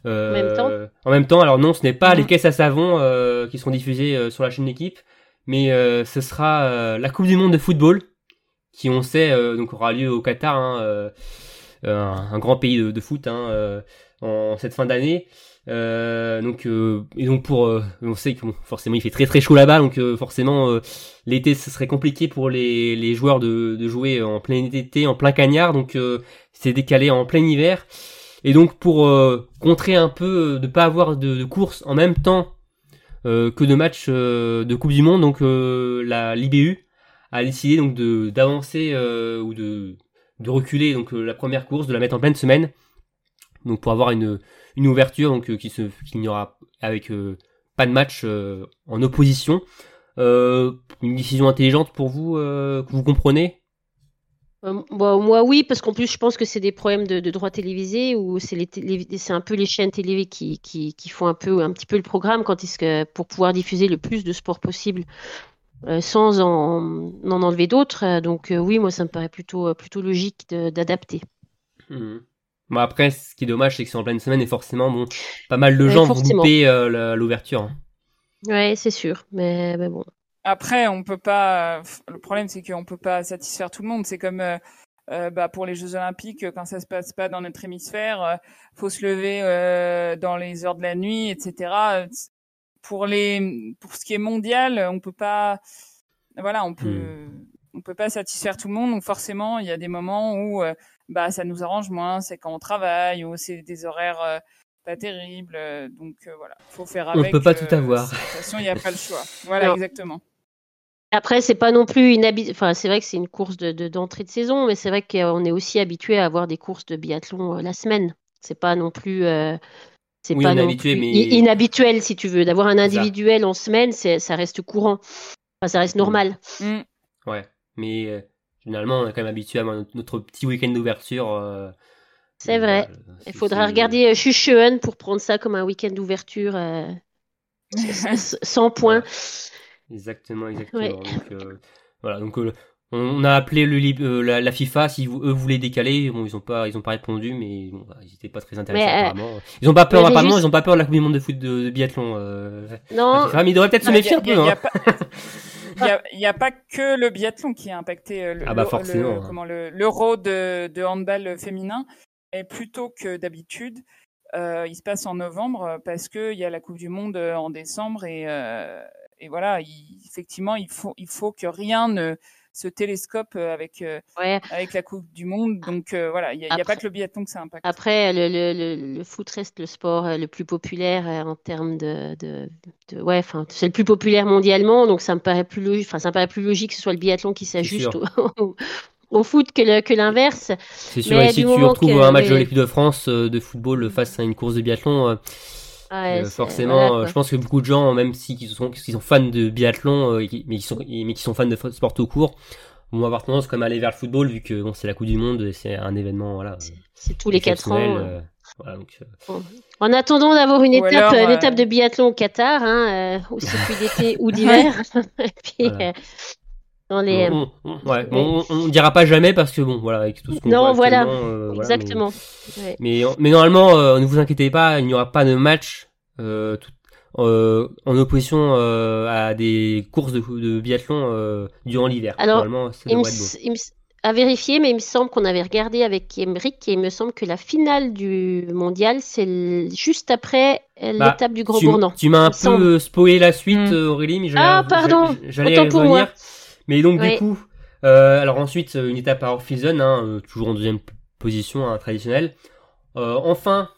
S2: en même temps
S1: euh, En même temps, alors non, ce n'est pas les caisses à savon euh, qui seront diffusées euh, sur la chaîne d'équipe, mais ce sera la Coupe du Monde de football, qui on sait donc aura lieu au Qatar, hein, un, grand pays de, foot hein, en cette fin d'année. donc et donc pour on sait que forcément il fait très très chaud là-bas donc forcément l'été ce serait compliqué pour les, les joueurs de, de jouer en plein été en plein cagnard donc c'est décalé en plein hiver et donc pour euh, contrer un peu euh, de pas avoir de, de courses en même temps euh, que de matchs de Coupe du Monde, donc la l'IBU a décidé donc de d'avancer ou de de reculer donc la première course, de la mettre en pleine semaine, donc pour avoir une une ouverture donc qui se qu'il n'y aura avec pas de match en opposition. une décision intelligente pour vous que vous comprenez?
S2: Euh, moi, oui, parce qu'en plus, je pense que c'est des problèmes de, de droits télévisés ou c'est un peu les chaînes télé qui, qui, qui font un peu, un petit peu le programme quand ils, pour pouvoir diffuser le plus de sport possible euh, sans en, en enlever d'autres. Euh, Donc, oui, moi, ça me paraît plutôt, plutôt logique d'adapter.
S1: Mhm. Bon, après, ce qui est dommage, c'est que c'est en pleine semaine et forcément, bon, pas mal de gens vont louper l'ouverture. hein.
S2: Ouais, c'est sûr. Mais, mais bon.
S3: Après, on peut pas. Le problème, c'est qu'on peut pas satisfaire tout le monde. C'est comme euh, euh, bah, pour les Jeux Olympiques, quand ça se passe pas dans notre hémisphère, euh, faut se lever euh, dans les heures de la nuit, etc. Pour les, pour ce qui est mondial, on peut pas. Voilà, on peut, on peut pas satisfaire tout le monde. Donc forcément, il y a des moments où euh, bah ça nous arrange moins. C'est quand on travaille ou c'est des horaires. pas terribles, donc voilà, faut faire
S1: On
S3: avec.
S1: peut pas tout avoir.
S3: De toute façon, il n'y a pas le choix. *laughs* Voilà, exactement.
S2: Après, c'est pas non plus une habi- Enfin, c'est vrai que c'est une course de, de- d'entrée de saison, mais c'est vrai qu'on est aussi habitué à avoir des courses de biathlon euh, la semaine. C'est pas non plus. euh, c'est
S1: Oui,
S2: pas
S1: on est
S2: non
S1: habitué,
S2: plus
S1: mais-
S2: i- inhabituel, si tu veux. D'avoir un
S1: ça.
S2: individuel en semaine, c'est, ça reste courant. Enfin, ça reste normal.
S3: Mm.
S1: Ouais, mais euh, généralement, on est quand même habitué à avoir notre, notre petit week-end d'ouverture. euh,
S2: C'est vrai.
S1: voilà,
S2: Il
S1: c'est-
S2: faudra
S1: c'est-
S2: regarder euh, Schuschön pour prendre ça comme un week-end d'ouverture euh, s- *laughs* s- sans points.
S1: Exactement, exactement.
S2: Ouais.
S1: Donc, euh, voilà, donc euh, on a appelé le, euh, la, la FIFA si vous, eux voulaient décaler. Bon, ils ont pas, ils ont pas répondu, mais bon, bah, ils étaient pas très intéressés
S2: Mais, euh,
S1: apparemment. Ils ont pas peur, apparemment,
S2: juste-
S1: ils ont pas peur de la Coupe du Monde de foot de, de biathlon. Euh,
S2: Non,
S1: FIFA, mais ils devraient peut-être se méfier un
S3: a-
S1: peu.
S3: a
S1: hein.
S3: Il n'y a, y a pas que le biathlon qui est impacté. Le,
S1: Ah bah
S3: le-
S1: forcément,
S3: le-
S1: hein.
S3: comment le l'euro de, de handball féminin est plutôt que d'habitude. euh, il se passe en novembre parce que il y a la Coupe du Monde en décembre et, euh, et voilà, il- effectivement, il faut il faut que rien ne se télescope euh, avec euh,
S2: ouais.
S3: avec la Coupe du Monde. Donc euh, voilà, il n'y a, pas que le biathlon que ça impacte.
S2: Après, le, le, le, le foot reste le sport le plus populaire en termes de, de, de- ouais, enfin, c'est le plus populaire mondialement, donc ça me paraît plus logique, enfin, ça me paraît plus logique que ce soit le biathlon qui s'ajuste au, foot que l'inverse.
S1: C'est sûr.
S2: mais
S1: Et si tu retrouves
S2: que-
S1: un match de l'équipe de France de football face à une course de biathlon, euh,
S2: Ouais,
S1: euh, forcément,
S2: voilà,
S1: euh, je pense que beaucoup de gens, même si qui sont, qui sont fans de biathlon, euh, mais qui sont, mais qui sont fans de sport tout court, vont avoir tendance quand même à aller vers le football vu que bon, c'est la Coupe du Monde et c'est un événement voilà. euh,
S2: C'est tous les quatre ans.
S1: exceptionnel,
S2: euh.
S1: euh, voilà, donc, euh,
S2: En attendant d'avoir une étape,
S3: alors,
S2: une
S3: euh,
S2: étape de biathlon au Qatar, hein, euh, aussi *laughs* d'été ou d'hiver. *laughs* Et puis,
S1: Voilà.
S2: Dans les,
S1: on, on- ouais, bon, on, on dira pas jamais parce que bon, voilà, avec tout ce qu'on
S2: Non, voilà.
S1: euh, voilà, mais-
S2: exactement. Ouais.
S1: Mais, mais normalement, euh, ne vous inquiétez pas, il n'y aura pas de match euh, tout- en opposition à des courses de, de biathlon durant l'hiver.
S2: Alors,
S1: Normalement, ça devrait être
S2: à vérifier, mais il me semble qu'on avait regardé avec Emmerich et il me semble que la finale du mondial, c'est juste après
S1: Bah,
S2: l'étape du Grand
S1: Tu,
S2: Bournan.
S1: tu m'as un
S2: semble.
S1: peu spoilé la suite, Aurélie, mais j'allais-
S2: Ah, pardon. Autant pour moi.
S1: Mais donc,
S2: Oui.
S1: du coup, euh, alors ensuite, euh, une étape à Orphison, hein, euh, toujours en deuxième position, hein, traditionnelle. Euh, enfin,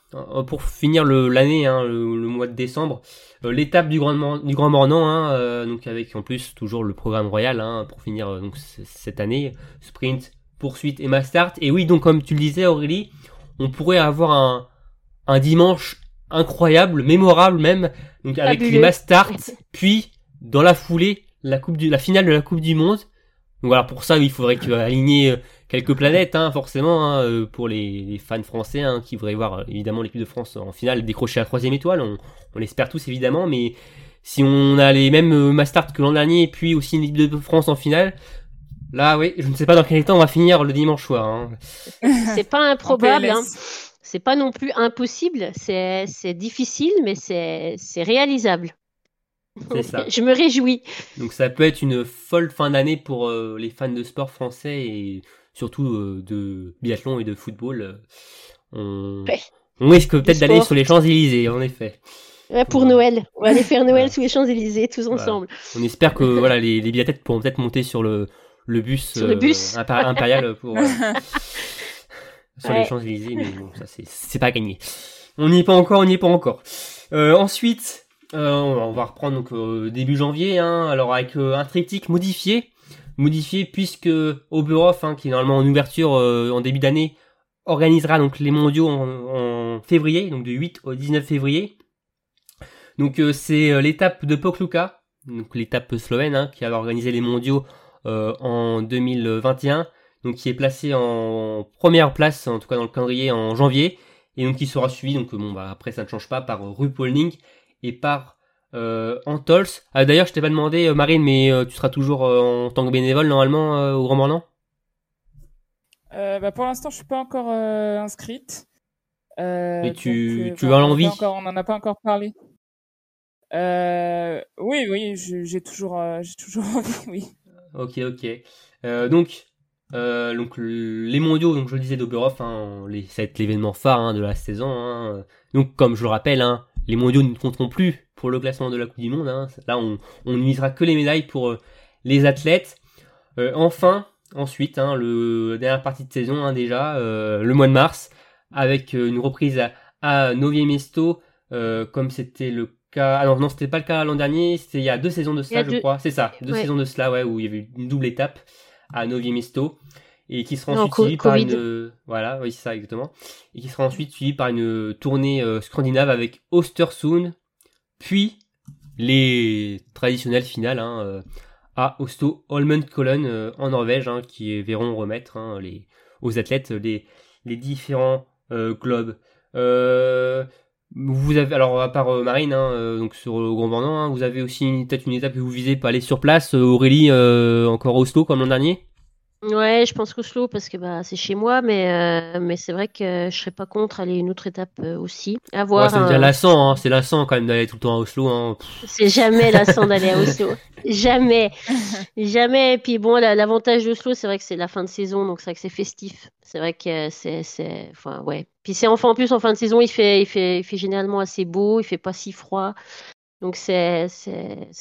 S1: pour finir le- l'année, hein, le, le mois de décembre, euh, l'étape du Grand, du Grand Mornan, hein, donc avec en plus toujours le programme royal pour finir donc cette année, sprint, poursuite et mass start. Et oui, donc comme tu le disais Aurélie, on pourrait avoir un, un dimanche incroyable, mémorable même, donc avec les mass start, puis dans la foulée la coupe du, la finale de la Coupe du Monde. Donc voilà, pour ça, il faudrait que, aligner euh, quelques planètes, hein, forcément, hein, euh, pour les, les fans français hein, qui voudraient voir euh, évidemment l'équipe de France en finale décrocher la troisième étoile. On, on l'espère tous évidemment, mais si on a les mêmes euh, start que l'an dernier et puis aussi une équipe de France en finale, là, oui, je ne sais pas dans quel état on va finir le dimanche soir. hein. *laughs*
S2: C'est pas improbable, hein. C'est pas non plus impossible. C'est c'est difficile, mais c'est c'est réalisable.
S1: C'est ça.
S2: Je me réjouis.
S1: Donc ça peut être une folle fin d'année pour euh, les fans de sport français et surtout euh, de biathlon et de football. euh, on,
S2: Ouais.
S1: on risque peut-être d'aller sur les Champs-Élysées, en effet.
S2: Ouais, pour. Noël, on va aller faire Noël sous les Champs-Élysées tous
S1: Voilà.
S2: ensemble.
S1: On espère que voilà les, les biathlètes pourront peut-être monter sur le, le bus,
S2: Sur le bus.
S1: impé- impérial pour *laughs* sur les. Champs-Élysées, mais bon, ça c'est c'est pas gagné. On n'y est pas encore, on n'y est pas encore. Euh, ensuite, euh, on va reprendre donc euh, début janvier, hein, alors avec euh, un triptyque modifié, modifié puisque Oberhof, hein, qui est normalement en ouverture euh, en début d'année, organisera donc les mondiaux en, février, donc du 8 au 19 février. Donc c'est l'étape de Pokluka, donc l'étape slovène, hein, qui avait organisé les mondiaux en 2021, donc qui est placé en première place, en tout cas dans le calendrier en janvier, et donc qui sera suivi, donc bon bah après ça ne change pas, par RuPolling et par euh, Antols. Ah, D'ailleurs, je t'ai pas demandé, euh, Marine, mais euh, tu seras toujours euh, en tant que bénévole normalement au Grand Mornan
S3: Euh, bah, pour l'instant, je suis pas encore inscrite.
S1: Mais tu-
S3: donc,
S1: tu as l'envie
S3: On n'en a pas encore parlé. Oui, oui, j'ai toujours, j'ai toujours *laughs* envie, oui.
S1: Ok, ok. Donc, euh, donc le- les mondiaux, donc je le disais d'Oberhof, hein, les- ça va être l'événement phare hein, de la saison. hein. Donc, comme je le rappelle, hein, les mondiaux ne compteront plus pour le classement de la Coupe du Monde. hein. Là, on, on que les médailles pour euh, les athlètes. Euh, enfin, ensuite, hein, le la dernière partie de saison hein, déjà, euh, le mois de mars, avec une reprise à, à Novi Mesto, euh, comme c'était le cas. Ah non, non, c'était pas le cas l'an dernier. C'était il y a deux saisons de cela, je
S2: deux-
S1: crois. C'est ça, deux
S2: Ouais.
S1: saisons de cela, ouais, où il y avait une double étape à Novi Mesto et qui sera ensuite suivie par une voilà oui c'est ça exactement. Et qui sera ensuite suivie par une tournée euh, scandinave avec Ostersund puis les traditionnelles finales hein, euh, à Oslo Holmenkollen euh, en Norvège hein, qui verront remettre hein, les aux athlètes les les différents euh, euh, vous avez alors à part Marine donc sur le Grand Bornand vous avez aussi peut-être une étape que vous visez pour aller sur place Aurélie encore Oslo comme l'an dernier?
S2: Ouais, je pense qu'Oslo parce que bah c'est chez moi, mais euh, mais c'est vrai que je serais pas contre aller une autre étape euh, aussi. À
S1: Ouais,
S2: voir.
S1: ça devient
S2: hein.
S1: lassant, hein. c'est lassant quand même d'aller tout le temps à Oslo. Hein.
S2: C'est jamais lassant d'aller à Oslo. *laughs* Jamais. *laughs* Jamais. Et puis bon, la- l'avantage d'Oslo, c'est vrai que c'est la fin de saison, donc c'est vrai que c'est festif. C'est vrai que c'est, c'est, enfin, ouais. Puis c'est enfin, en plus, en fin de saison, il fait, il fait, il fait généralement assez beau, il fait pas si froid. Donc c'est,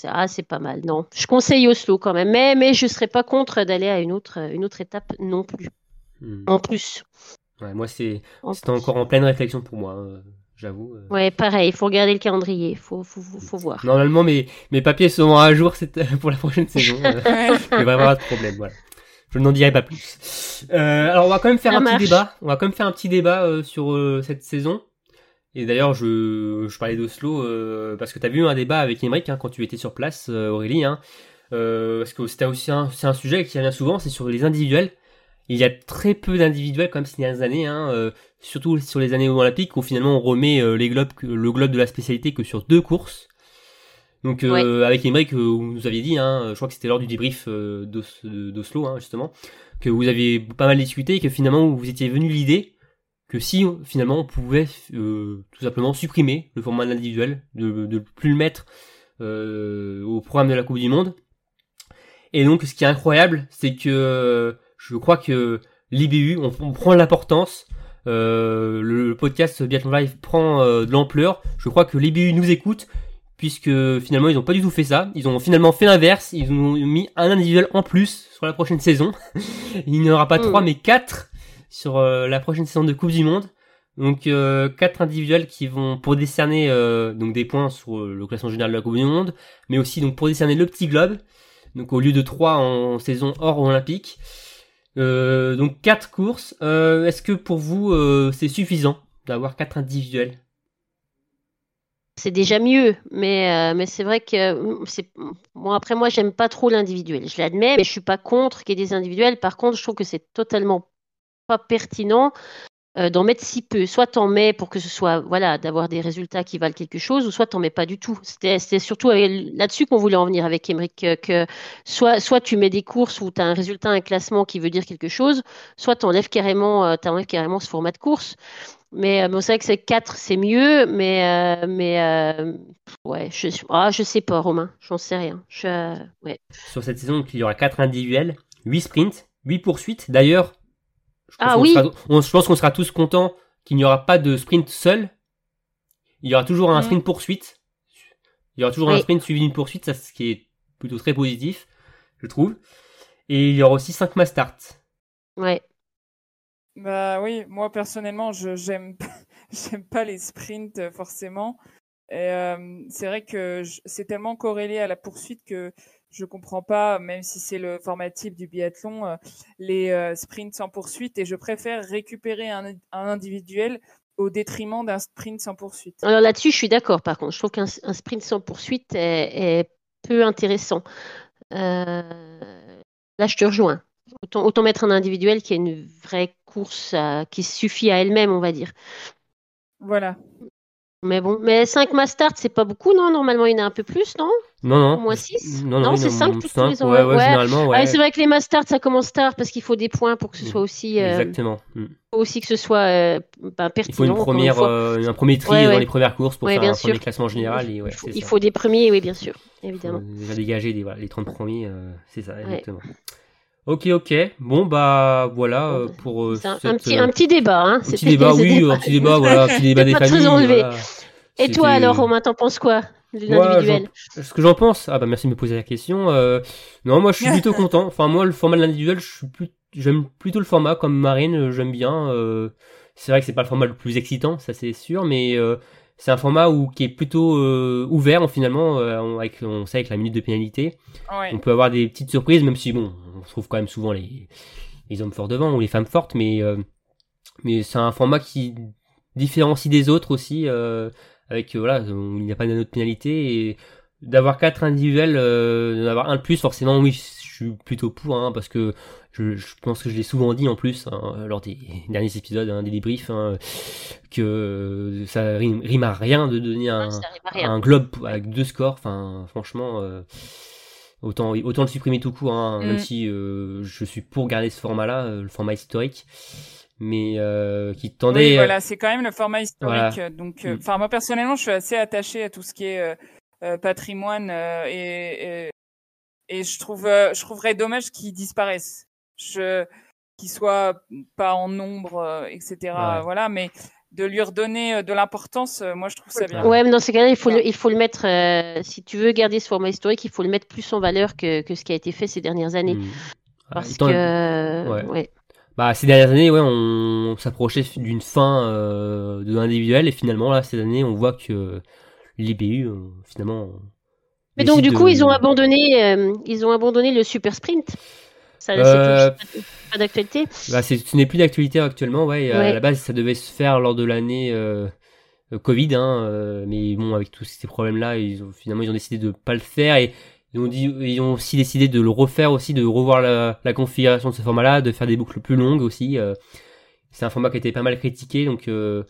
S2: ah, c'est pas mal. Non. Je conseille Oslo quand même. Mais, mais je serais pas contre d'aller à une autre, une autre étape non plus.
S1: hmm.
S2: En plus.
S1: Ouais, moi, c'est
S2: En
S1: encore en pleine réflexion pour moi, euh, j'avoue. euh.
S2: Ouais, pareil. Il faut regarder le calendrier. Faut, faut, faut, faut voir.
S1: Normalement, mes, mes papiers seront à jour *laughs* pour la prochaine saison. *laughs* euh. Il va y avoir de problème, voilà. Je n'en dirai pas plus. Euh, alors, on va quand même faire
S2: Ça
S1: un
S2: marche.
S1: petit débat. On va quand même faire un petit débat euh, sur euh, cette saison. Et d'ailleurs, je, je parlais d'Oslo euh, parce que tu as vu un débat avec Emmerich hein, quand tu étais sur place, euh, Aurélie. Hein, euh, parce que c'était aussi un, c'est un sujet qui revient souvent, c'est sur les individuels. Il y a très peu d'individuels quand même ces dernières années, hein, euh, surtout sur les années olympiques où finalement on remet euh, les globes, le globe de la spécialité que sur deux courses. Donc euh, avec Emmerich, vous nous aviez dit, hein, je crois que c'était lors du débrief d'Os- d'Oslo hein, justement, que vous aviez pas mal discuté et que finalement vous étiez venu l'idée que si finalement on pouvait euh, tout simplement supprimer le format de l'individuel, de ne plus le mettre euh, au programme de la Coupe du Monde. Et donc ce qui est incroyable, c'est que euh, je crois que l'IBU, on, on prend l'importance, euh, le, le podcast Biathlon Live prend euh, de l'ampleur, je crois que l'IBU nous écoute, puisque finalement ils n'ont pas du tout fait ça, ils ont finalement fait l'inverse, ils ont mis un individuel en plus sur la prochaine saison. *laughs* Il n'y en aura pas
S2: Mm.
S1: trois mais quatre sur euh, la prochaine saison de Coupe du Monde. Donc euh, quatre individuels qui vont pour décerner euh, donc des points sur euh, le classement général de la Coupe du Monde, mais aussi donc pour décerner le petit globe. Donc au lieu de trois en saison hors olympique. Donc quatre courses. Est-ce que pour vous c'est suffisant d'avoir quatre individuels?
S2: C'est déjà mieux, mais, mais c'est vrai que mm, c'est bon, après moi j'aime pas trop l'individuel, je l'admets, mais je suis pas contre qu'il y ait des individuels. Par contre, je trouve que c'est totalement pertinent euh, d'en mettre si peu. Soit t'en mets pour que ce soit voilà d'avoir des résultats qui valent quelque chose, ou soit t'en mets pas du tout. C'était surtout avec- là-dessus qu'on voulait en venir avec Emmerich, que, que soit soit tu mets des courses où tu as un résultat, un classement qui veut dire quelque chose, soit t'enlèves carrément euh, t'enlèves carrément ce format de course. Mais euh, bon, c'est vrai que c'est 4, c'est mieux, mais, euh, mais euh, ouais, je, ah, je sais pas, Romain, j'en sais rien. Euh.
S1: Sur cette saison, il y aura quatre individuels, 8 sprints, 8 poursuites. D'ailleurs, je pense
S2: Ah
S1: qu'on
S2: oui.
S1: sera- on- je pense qu'on sera tous contents qu'il n'y aura pas de sprint seul. Il y aura toujours un sprint poursuite. Il y aura toujours un sprint suivi d'une poursuite, ça ce qui est plutôt très positif, je trouve. Et il y aura aussi 5 mass start.
S2: ouais.
S3: Bah oui, moi personnellement, je j'aime *laughs* j'aime pas les sprints forcément. Et euh, c'est vrai que c'est tellement corrélé à la poursuite que je comprends pas, même si c'est le format type du biathlon, euh, les euh, sprints sans poursuite. Et je préfère récupérer un, un individuel au détriment d'un sprint sans poursuite.
S2: Alors là-dessus, je suis d'accord, par contre. Je trouve qu'un un sprint sans poursuite est, est peu intéressant. Euh, là, je te rejoins. autant, autant mettre un individuel qui a une vraie course à- qui suffit à elle-même, on va dire.
S3: Voilà.
S2: Mais bon, mais 5 masters, c'est pas beaucoup, non Normalement, il y en a un peu plus, non?
S1: Non, non.
S2: moins 6
S1: Non,
S2: Non,
S1: non,
S2: c'est
S1: non,
S2: cinq tous
S1: cinq,
S2: les
S1: Ouais, ouais, généralement, ouais.
S2: Ah, c'est vrai que les masters, ça commence tard parce qu'il faut des points pour que ce
S1: Mhm.
S2: soit aussi, euh,
S1: Exactement. Mm.
S2: faut aussi que ce soit euh, ben, pertinent.
S1: Il faut une première, euh, un premier tri
S2: Ouais,
S1: dans
S2: ouais.
S1: les premières courses pour
S2: Ouais,
S1: faire un premier
S2: sûr.
S1: classement général. Et, ouais,
S2: il faut, il faut des premiers, oui, bien sûr, évidemment.
S1: Déjà dégager les, voilà, les 30 premiers, euh, c'est ça, exactement. Ok, ok. Bon, bah voilà euh,
S2: Bon,
S1: pour euh,
S2: C'est un,
S1: cette,
S2: un petit,
S1: euh,
S2: un petit débat. Hein.
S1: un petit débat, *laughs* oui, un petit débat, voilà, un petit *laughs* débat des
S2: pas très
S1: familles.
S2: enlevé.
S1: voilà.
S2: Et toi alors, Romain, t'en penses quoi de l'individuel
S1: Ce que j'en pense, ah bah merci de me poser la question. Euh, non, moi je suis plutôt *laughs* content. Enfin moi le format de l'individuel, je suis plus, j'aime plutôt le format comme Marine, euh, j'aime bien. Euh, c'est vrai que c'est pas le format le plus excitant, ça c'est sûr, mais euh, c'est un format où qui est plutôt euh, ouvert finalement. euh, on, avec, on sait avec la minute de pénalité,
S3: Ouais.
S1: on peut avoir des petites surprises, même si bon, on trouve quand même souvent les, les hommes forts devant ou les femmes fortes, mais euh, mais c'est un format qui différencie des autres aussi. Euh, avec euh, voilà, il n'y a pas note de pénalité et d'avoir quatre individuels, d'en avoir un de plus, forcément oui, je suis plutôt pour, hein, parce que je, je pense que je l'ai souvent dit en plus hein, lors des *laughs* derniers épisodes, hein, des débriefs, hein, que ça rime, rime à rien de donner un, globe avec deux scores. Enfin, franchement, euh, autant autant le supprimer tout court, hein,
S3: Mm.
S1: même si euh, je suis pour garder ce format-là, euh, le format historique, mais euh, qui tendait.
S3: Oui, voilà, c'est quand même le format historique.
S1: Voilà.
S3: Donc, euh,
S1: Mm.
S3: enfin, moi personnellement, je suis assez attaché à tout ce qui est euh, euh, patrimoine euh, et, et et je trouve, euh, je trouverais dommage qu'ils disparaissent, je qu'ils soient pas en nombre, euh, etc.
S1: Ouais.
S3: Voilà, mais de lui redonner euh, de l'importance, euh, moi je trouve ça bien.
S2: Ouais, mais dans ces cas-là, il faut le, il faut le mettre. euh, si tu veux garder ce format historique, il faut le mettre plus en valeur que, que ce qui a été fait ces dernières années.
S1: Mm. Ah,
S2: Parce
S1: étant-
S2: que,
S1: ouais.
S2: ouais.
S1: Bah, ces dernières années, ouais, on, s'approchait d'une fin euh, de l'individuel et finalement là, cette année, on voit que l'IBU euh, finalement.
S2: Mais donc, du coup,
S1: de-
S2: ils ont abandonné, euh, ils ont abandonné le super sprint. Ça, c'est
S1: Euh,
S2: plus- pas d'actualité.
S1: Bah, c'est- ce n'est plus d'actualité actuellement, ouais. À la base, ça devait se faire lors de l'année euh, euh, Covid, hein, euh, mais bon, avec tous ces problèmes-là, ils ont, finalement, ils ont décidé de pas le faire et ils ont, dit, ils ont aussi décidé de le refaire aussi, de revoir la, la configuration de ce format-là, de faire des boucles plus longues aussi. euh. c'est un format qui a été pas mal critiqué, donc euh,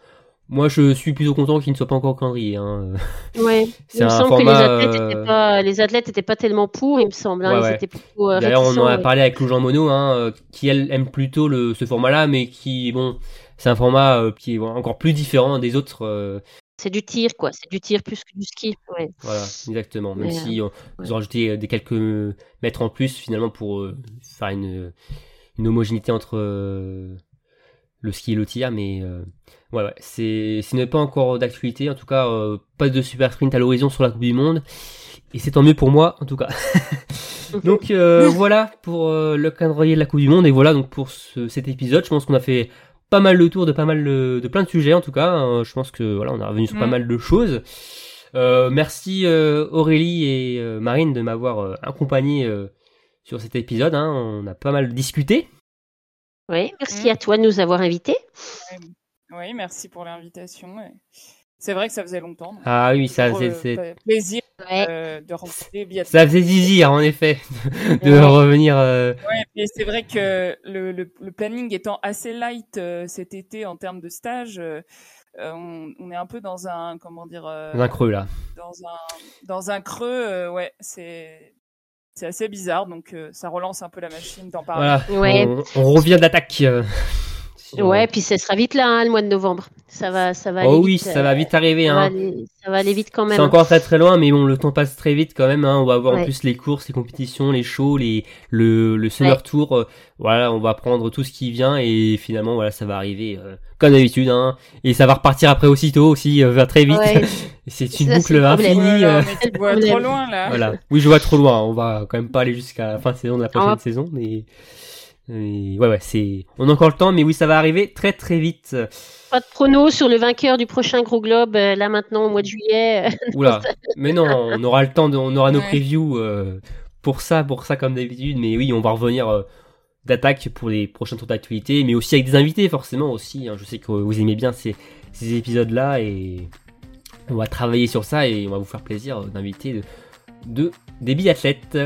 S1: moi, je suis plutôt content qu'il ne soit pas encore calendrier. Hein.
S2: Ouais. *laughs*
S1: C'est
S2: Il me semble
S1: format,
S2: que les athlètes
S1: euh,
S2: étaient pas, les athlètes étaient pas tellement pour, il me semble. hein,
S1: Ouais,
S2: ils
S1: ouais.
S2: étaient plutôt euh,
S1: D'ailleurs, on en a parlé avec Lou Jean Monod, hein, euh, qui elle aime plutôt le, ce format-là, mais qui, bon, c'est un format euh, qui est encore plus différent des autres. euh,
S2: C'est du tir, quoi. C'est du tir plus que du ski. Ouais.
S1: Voilà, exactement. Même
S2: Mais,
S1: si ils ont rajouté euh, des quelques mètres en plus finalement pour euh, faire une, une homogénéité entre euh, le ski et le tir, mais euh, ouais, ouais, c'est, ce n'est pas encore d'actualité. En tout cas, euh, pas de super sprint à l'horizon sur la Coupe du Monde, et c'est tant mieux pour moi, en tout cas. *laughs* donc euh, *laughs* voilà pour euh, le calendrier de la Coupe du Monde, et voilà donc pour ce- cet épisode. Je pense qu'on a fait pas mal le tour de pas mal de, de plein de sujets en tout cas. hein. je pense que voilà, on est revenu sur pas
S3: Mm.
S1: mal de choses. Merci Aurélie et Marine de m'avoir accompagné sur cet épisode. hein. On a pas mal discuté.
S2: Ouais, merci
S3: Mm.
S2: à toi de nous avoir invités.
S3: Oui, merci pour l'invitation. C'est vrai que ça faisait longtemps.
S1: Ah oui, ça,
S3: fait plaisir
S2: Ouais.
S3: euh, de rencontrer biathlon.
S1: ça faisait zizir en effet *laughs* de
S3: Ouais.
S1: revenir. euh,
S3: Ouais, et c'est vrai que le, le, le planning étant assez light euh, cet été en termes de stage, euh, on, on est un peu dans un comment dire euh,
S1: dans un creux là.
S3: dans un dans un creux. euh, ouais, c'est c'est assez bizarre. Donc euh, ça relance un peu la machine d'en parler.
S1: Voilà,
S2: Ouais.
S1: on, on revient d'attaque. Euh, sur-
S2: Ouais, puis ça sera vite là, hein, le mois de novembre. Ça va, ça va aller
S1: Oh oui,
S2: vite.
S1: ça
S2: euh,
S1: va vite arriver.
S2: ça, va
S1: Hein.
S2: aller, ça va aller vite quand même.
S1: C'est encore très très loin, mais bon, le temps passe très vite quand même. Hein. On va avoir en plus les courses, les compétitions, les shows, les le, le Summer
S2: Ouais.
S1: Tour. euh, voilà, on va prendre tout ce qui vient et finalement, voilà, ça va arriver euh, comme d'habitude. Hein. Et ça va repartir après aussitôt aussi, euh, très vite.
S2: Ouais. *laughs*
S1: c'est une
S2: Ça,
S1: boucle infinie.
S3: Voilà,
S1: euh,
S3: mais tu vois *laughs* trop loin là.
S1: voilà. Oui, je vois trop loin. On va quand même pas aller jusqu'à la fin de saison de la prochaine saison, mais. Ouais, ouais, c'est. On a encore le temps, mais oui, ça va arriver très très vite.
S2: Pas de prono sur le vainqueur du prochain gros globe euh, là maintenant au mois de juillet. *laughs*
S1: Oula, mais non, *laughs* on aura le temps, de, on aura nos
S3: Ouais.
S1: previews euh, pour ça, pour ça comme d'habitude. Mais oui, on va revenir euh, d'attaque pour les prochains tours d'actualité, mais aussi avec des invités forcément aussi. hein. Je sais que vous aimez bien ces, ces épisodes-là et on va travailler sur ça et on va vous faire plaisir euh, d'inviter de- de des biathlètes.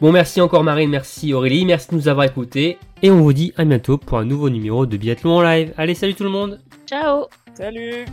S1: Bon, merci encore Marine, merci Aurélie, merci de nous avoir écoutés. Et on vous dit à bientôt pour un nouveau numéro de Biathlon en live. Allez, salut tout le monde
S2: Ciao
S3: Salut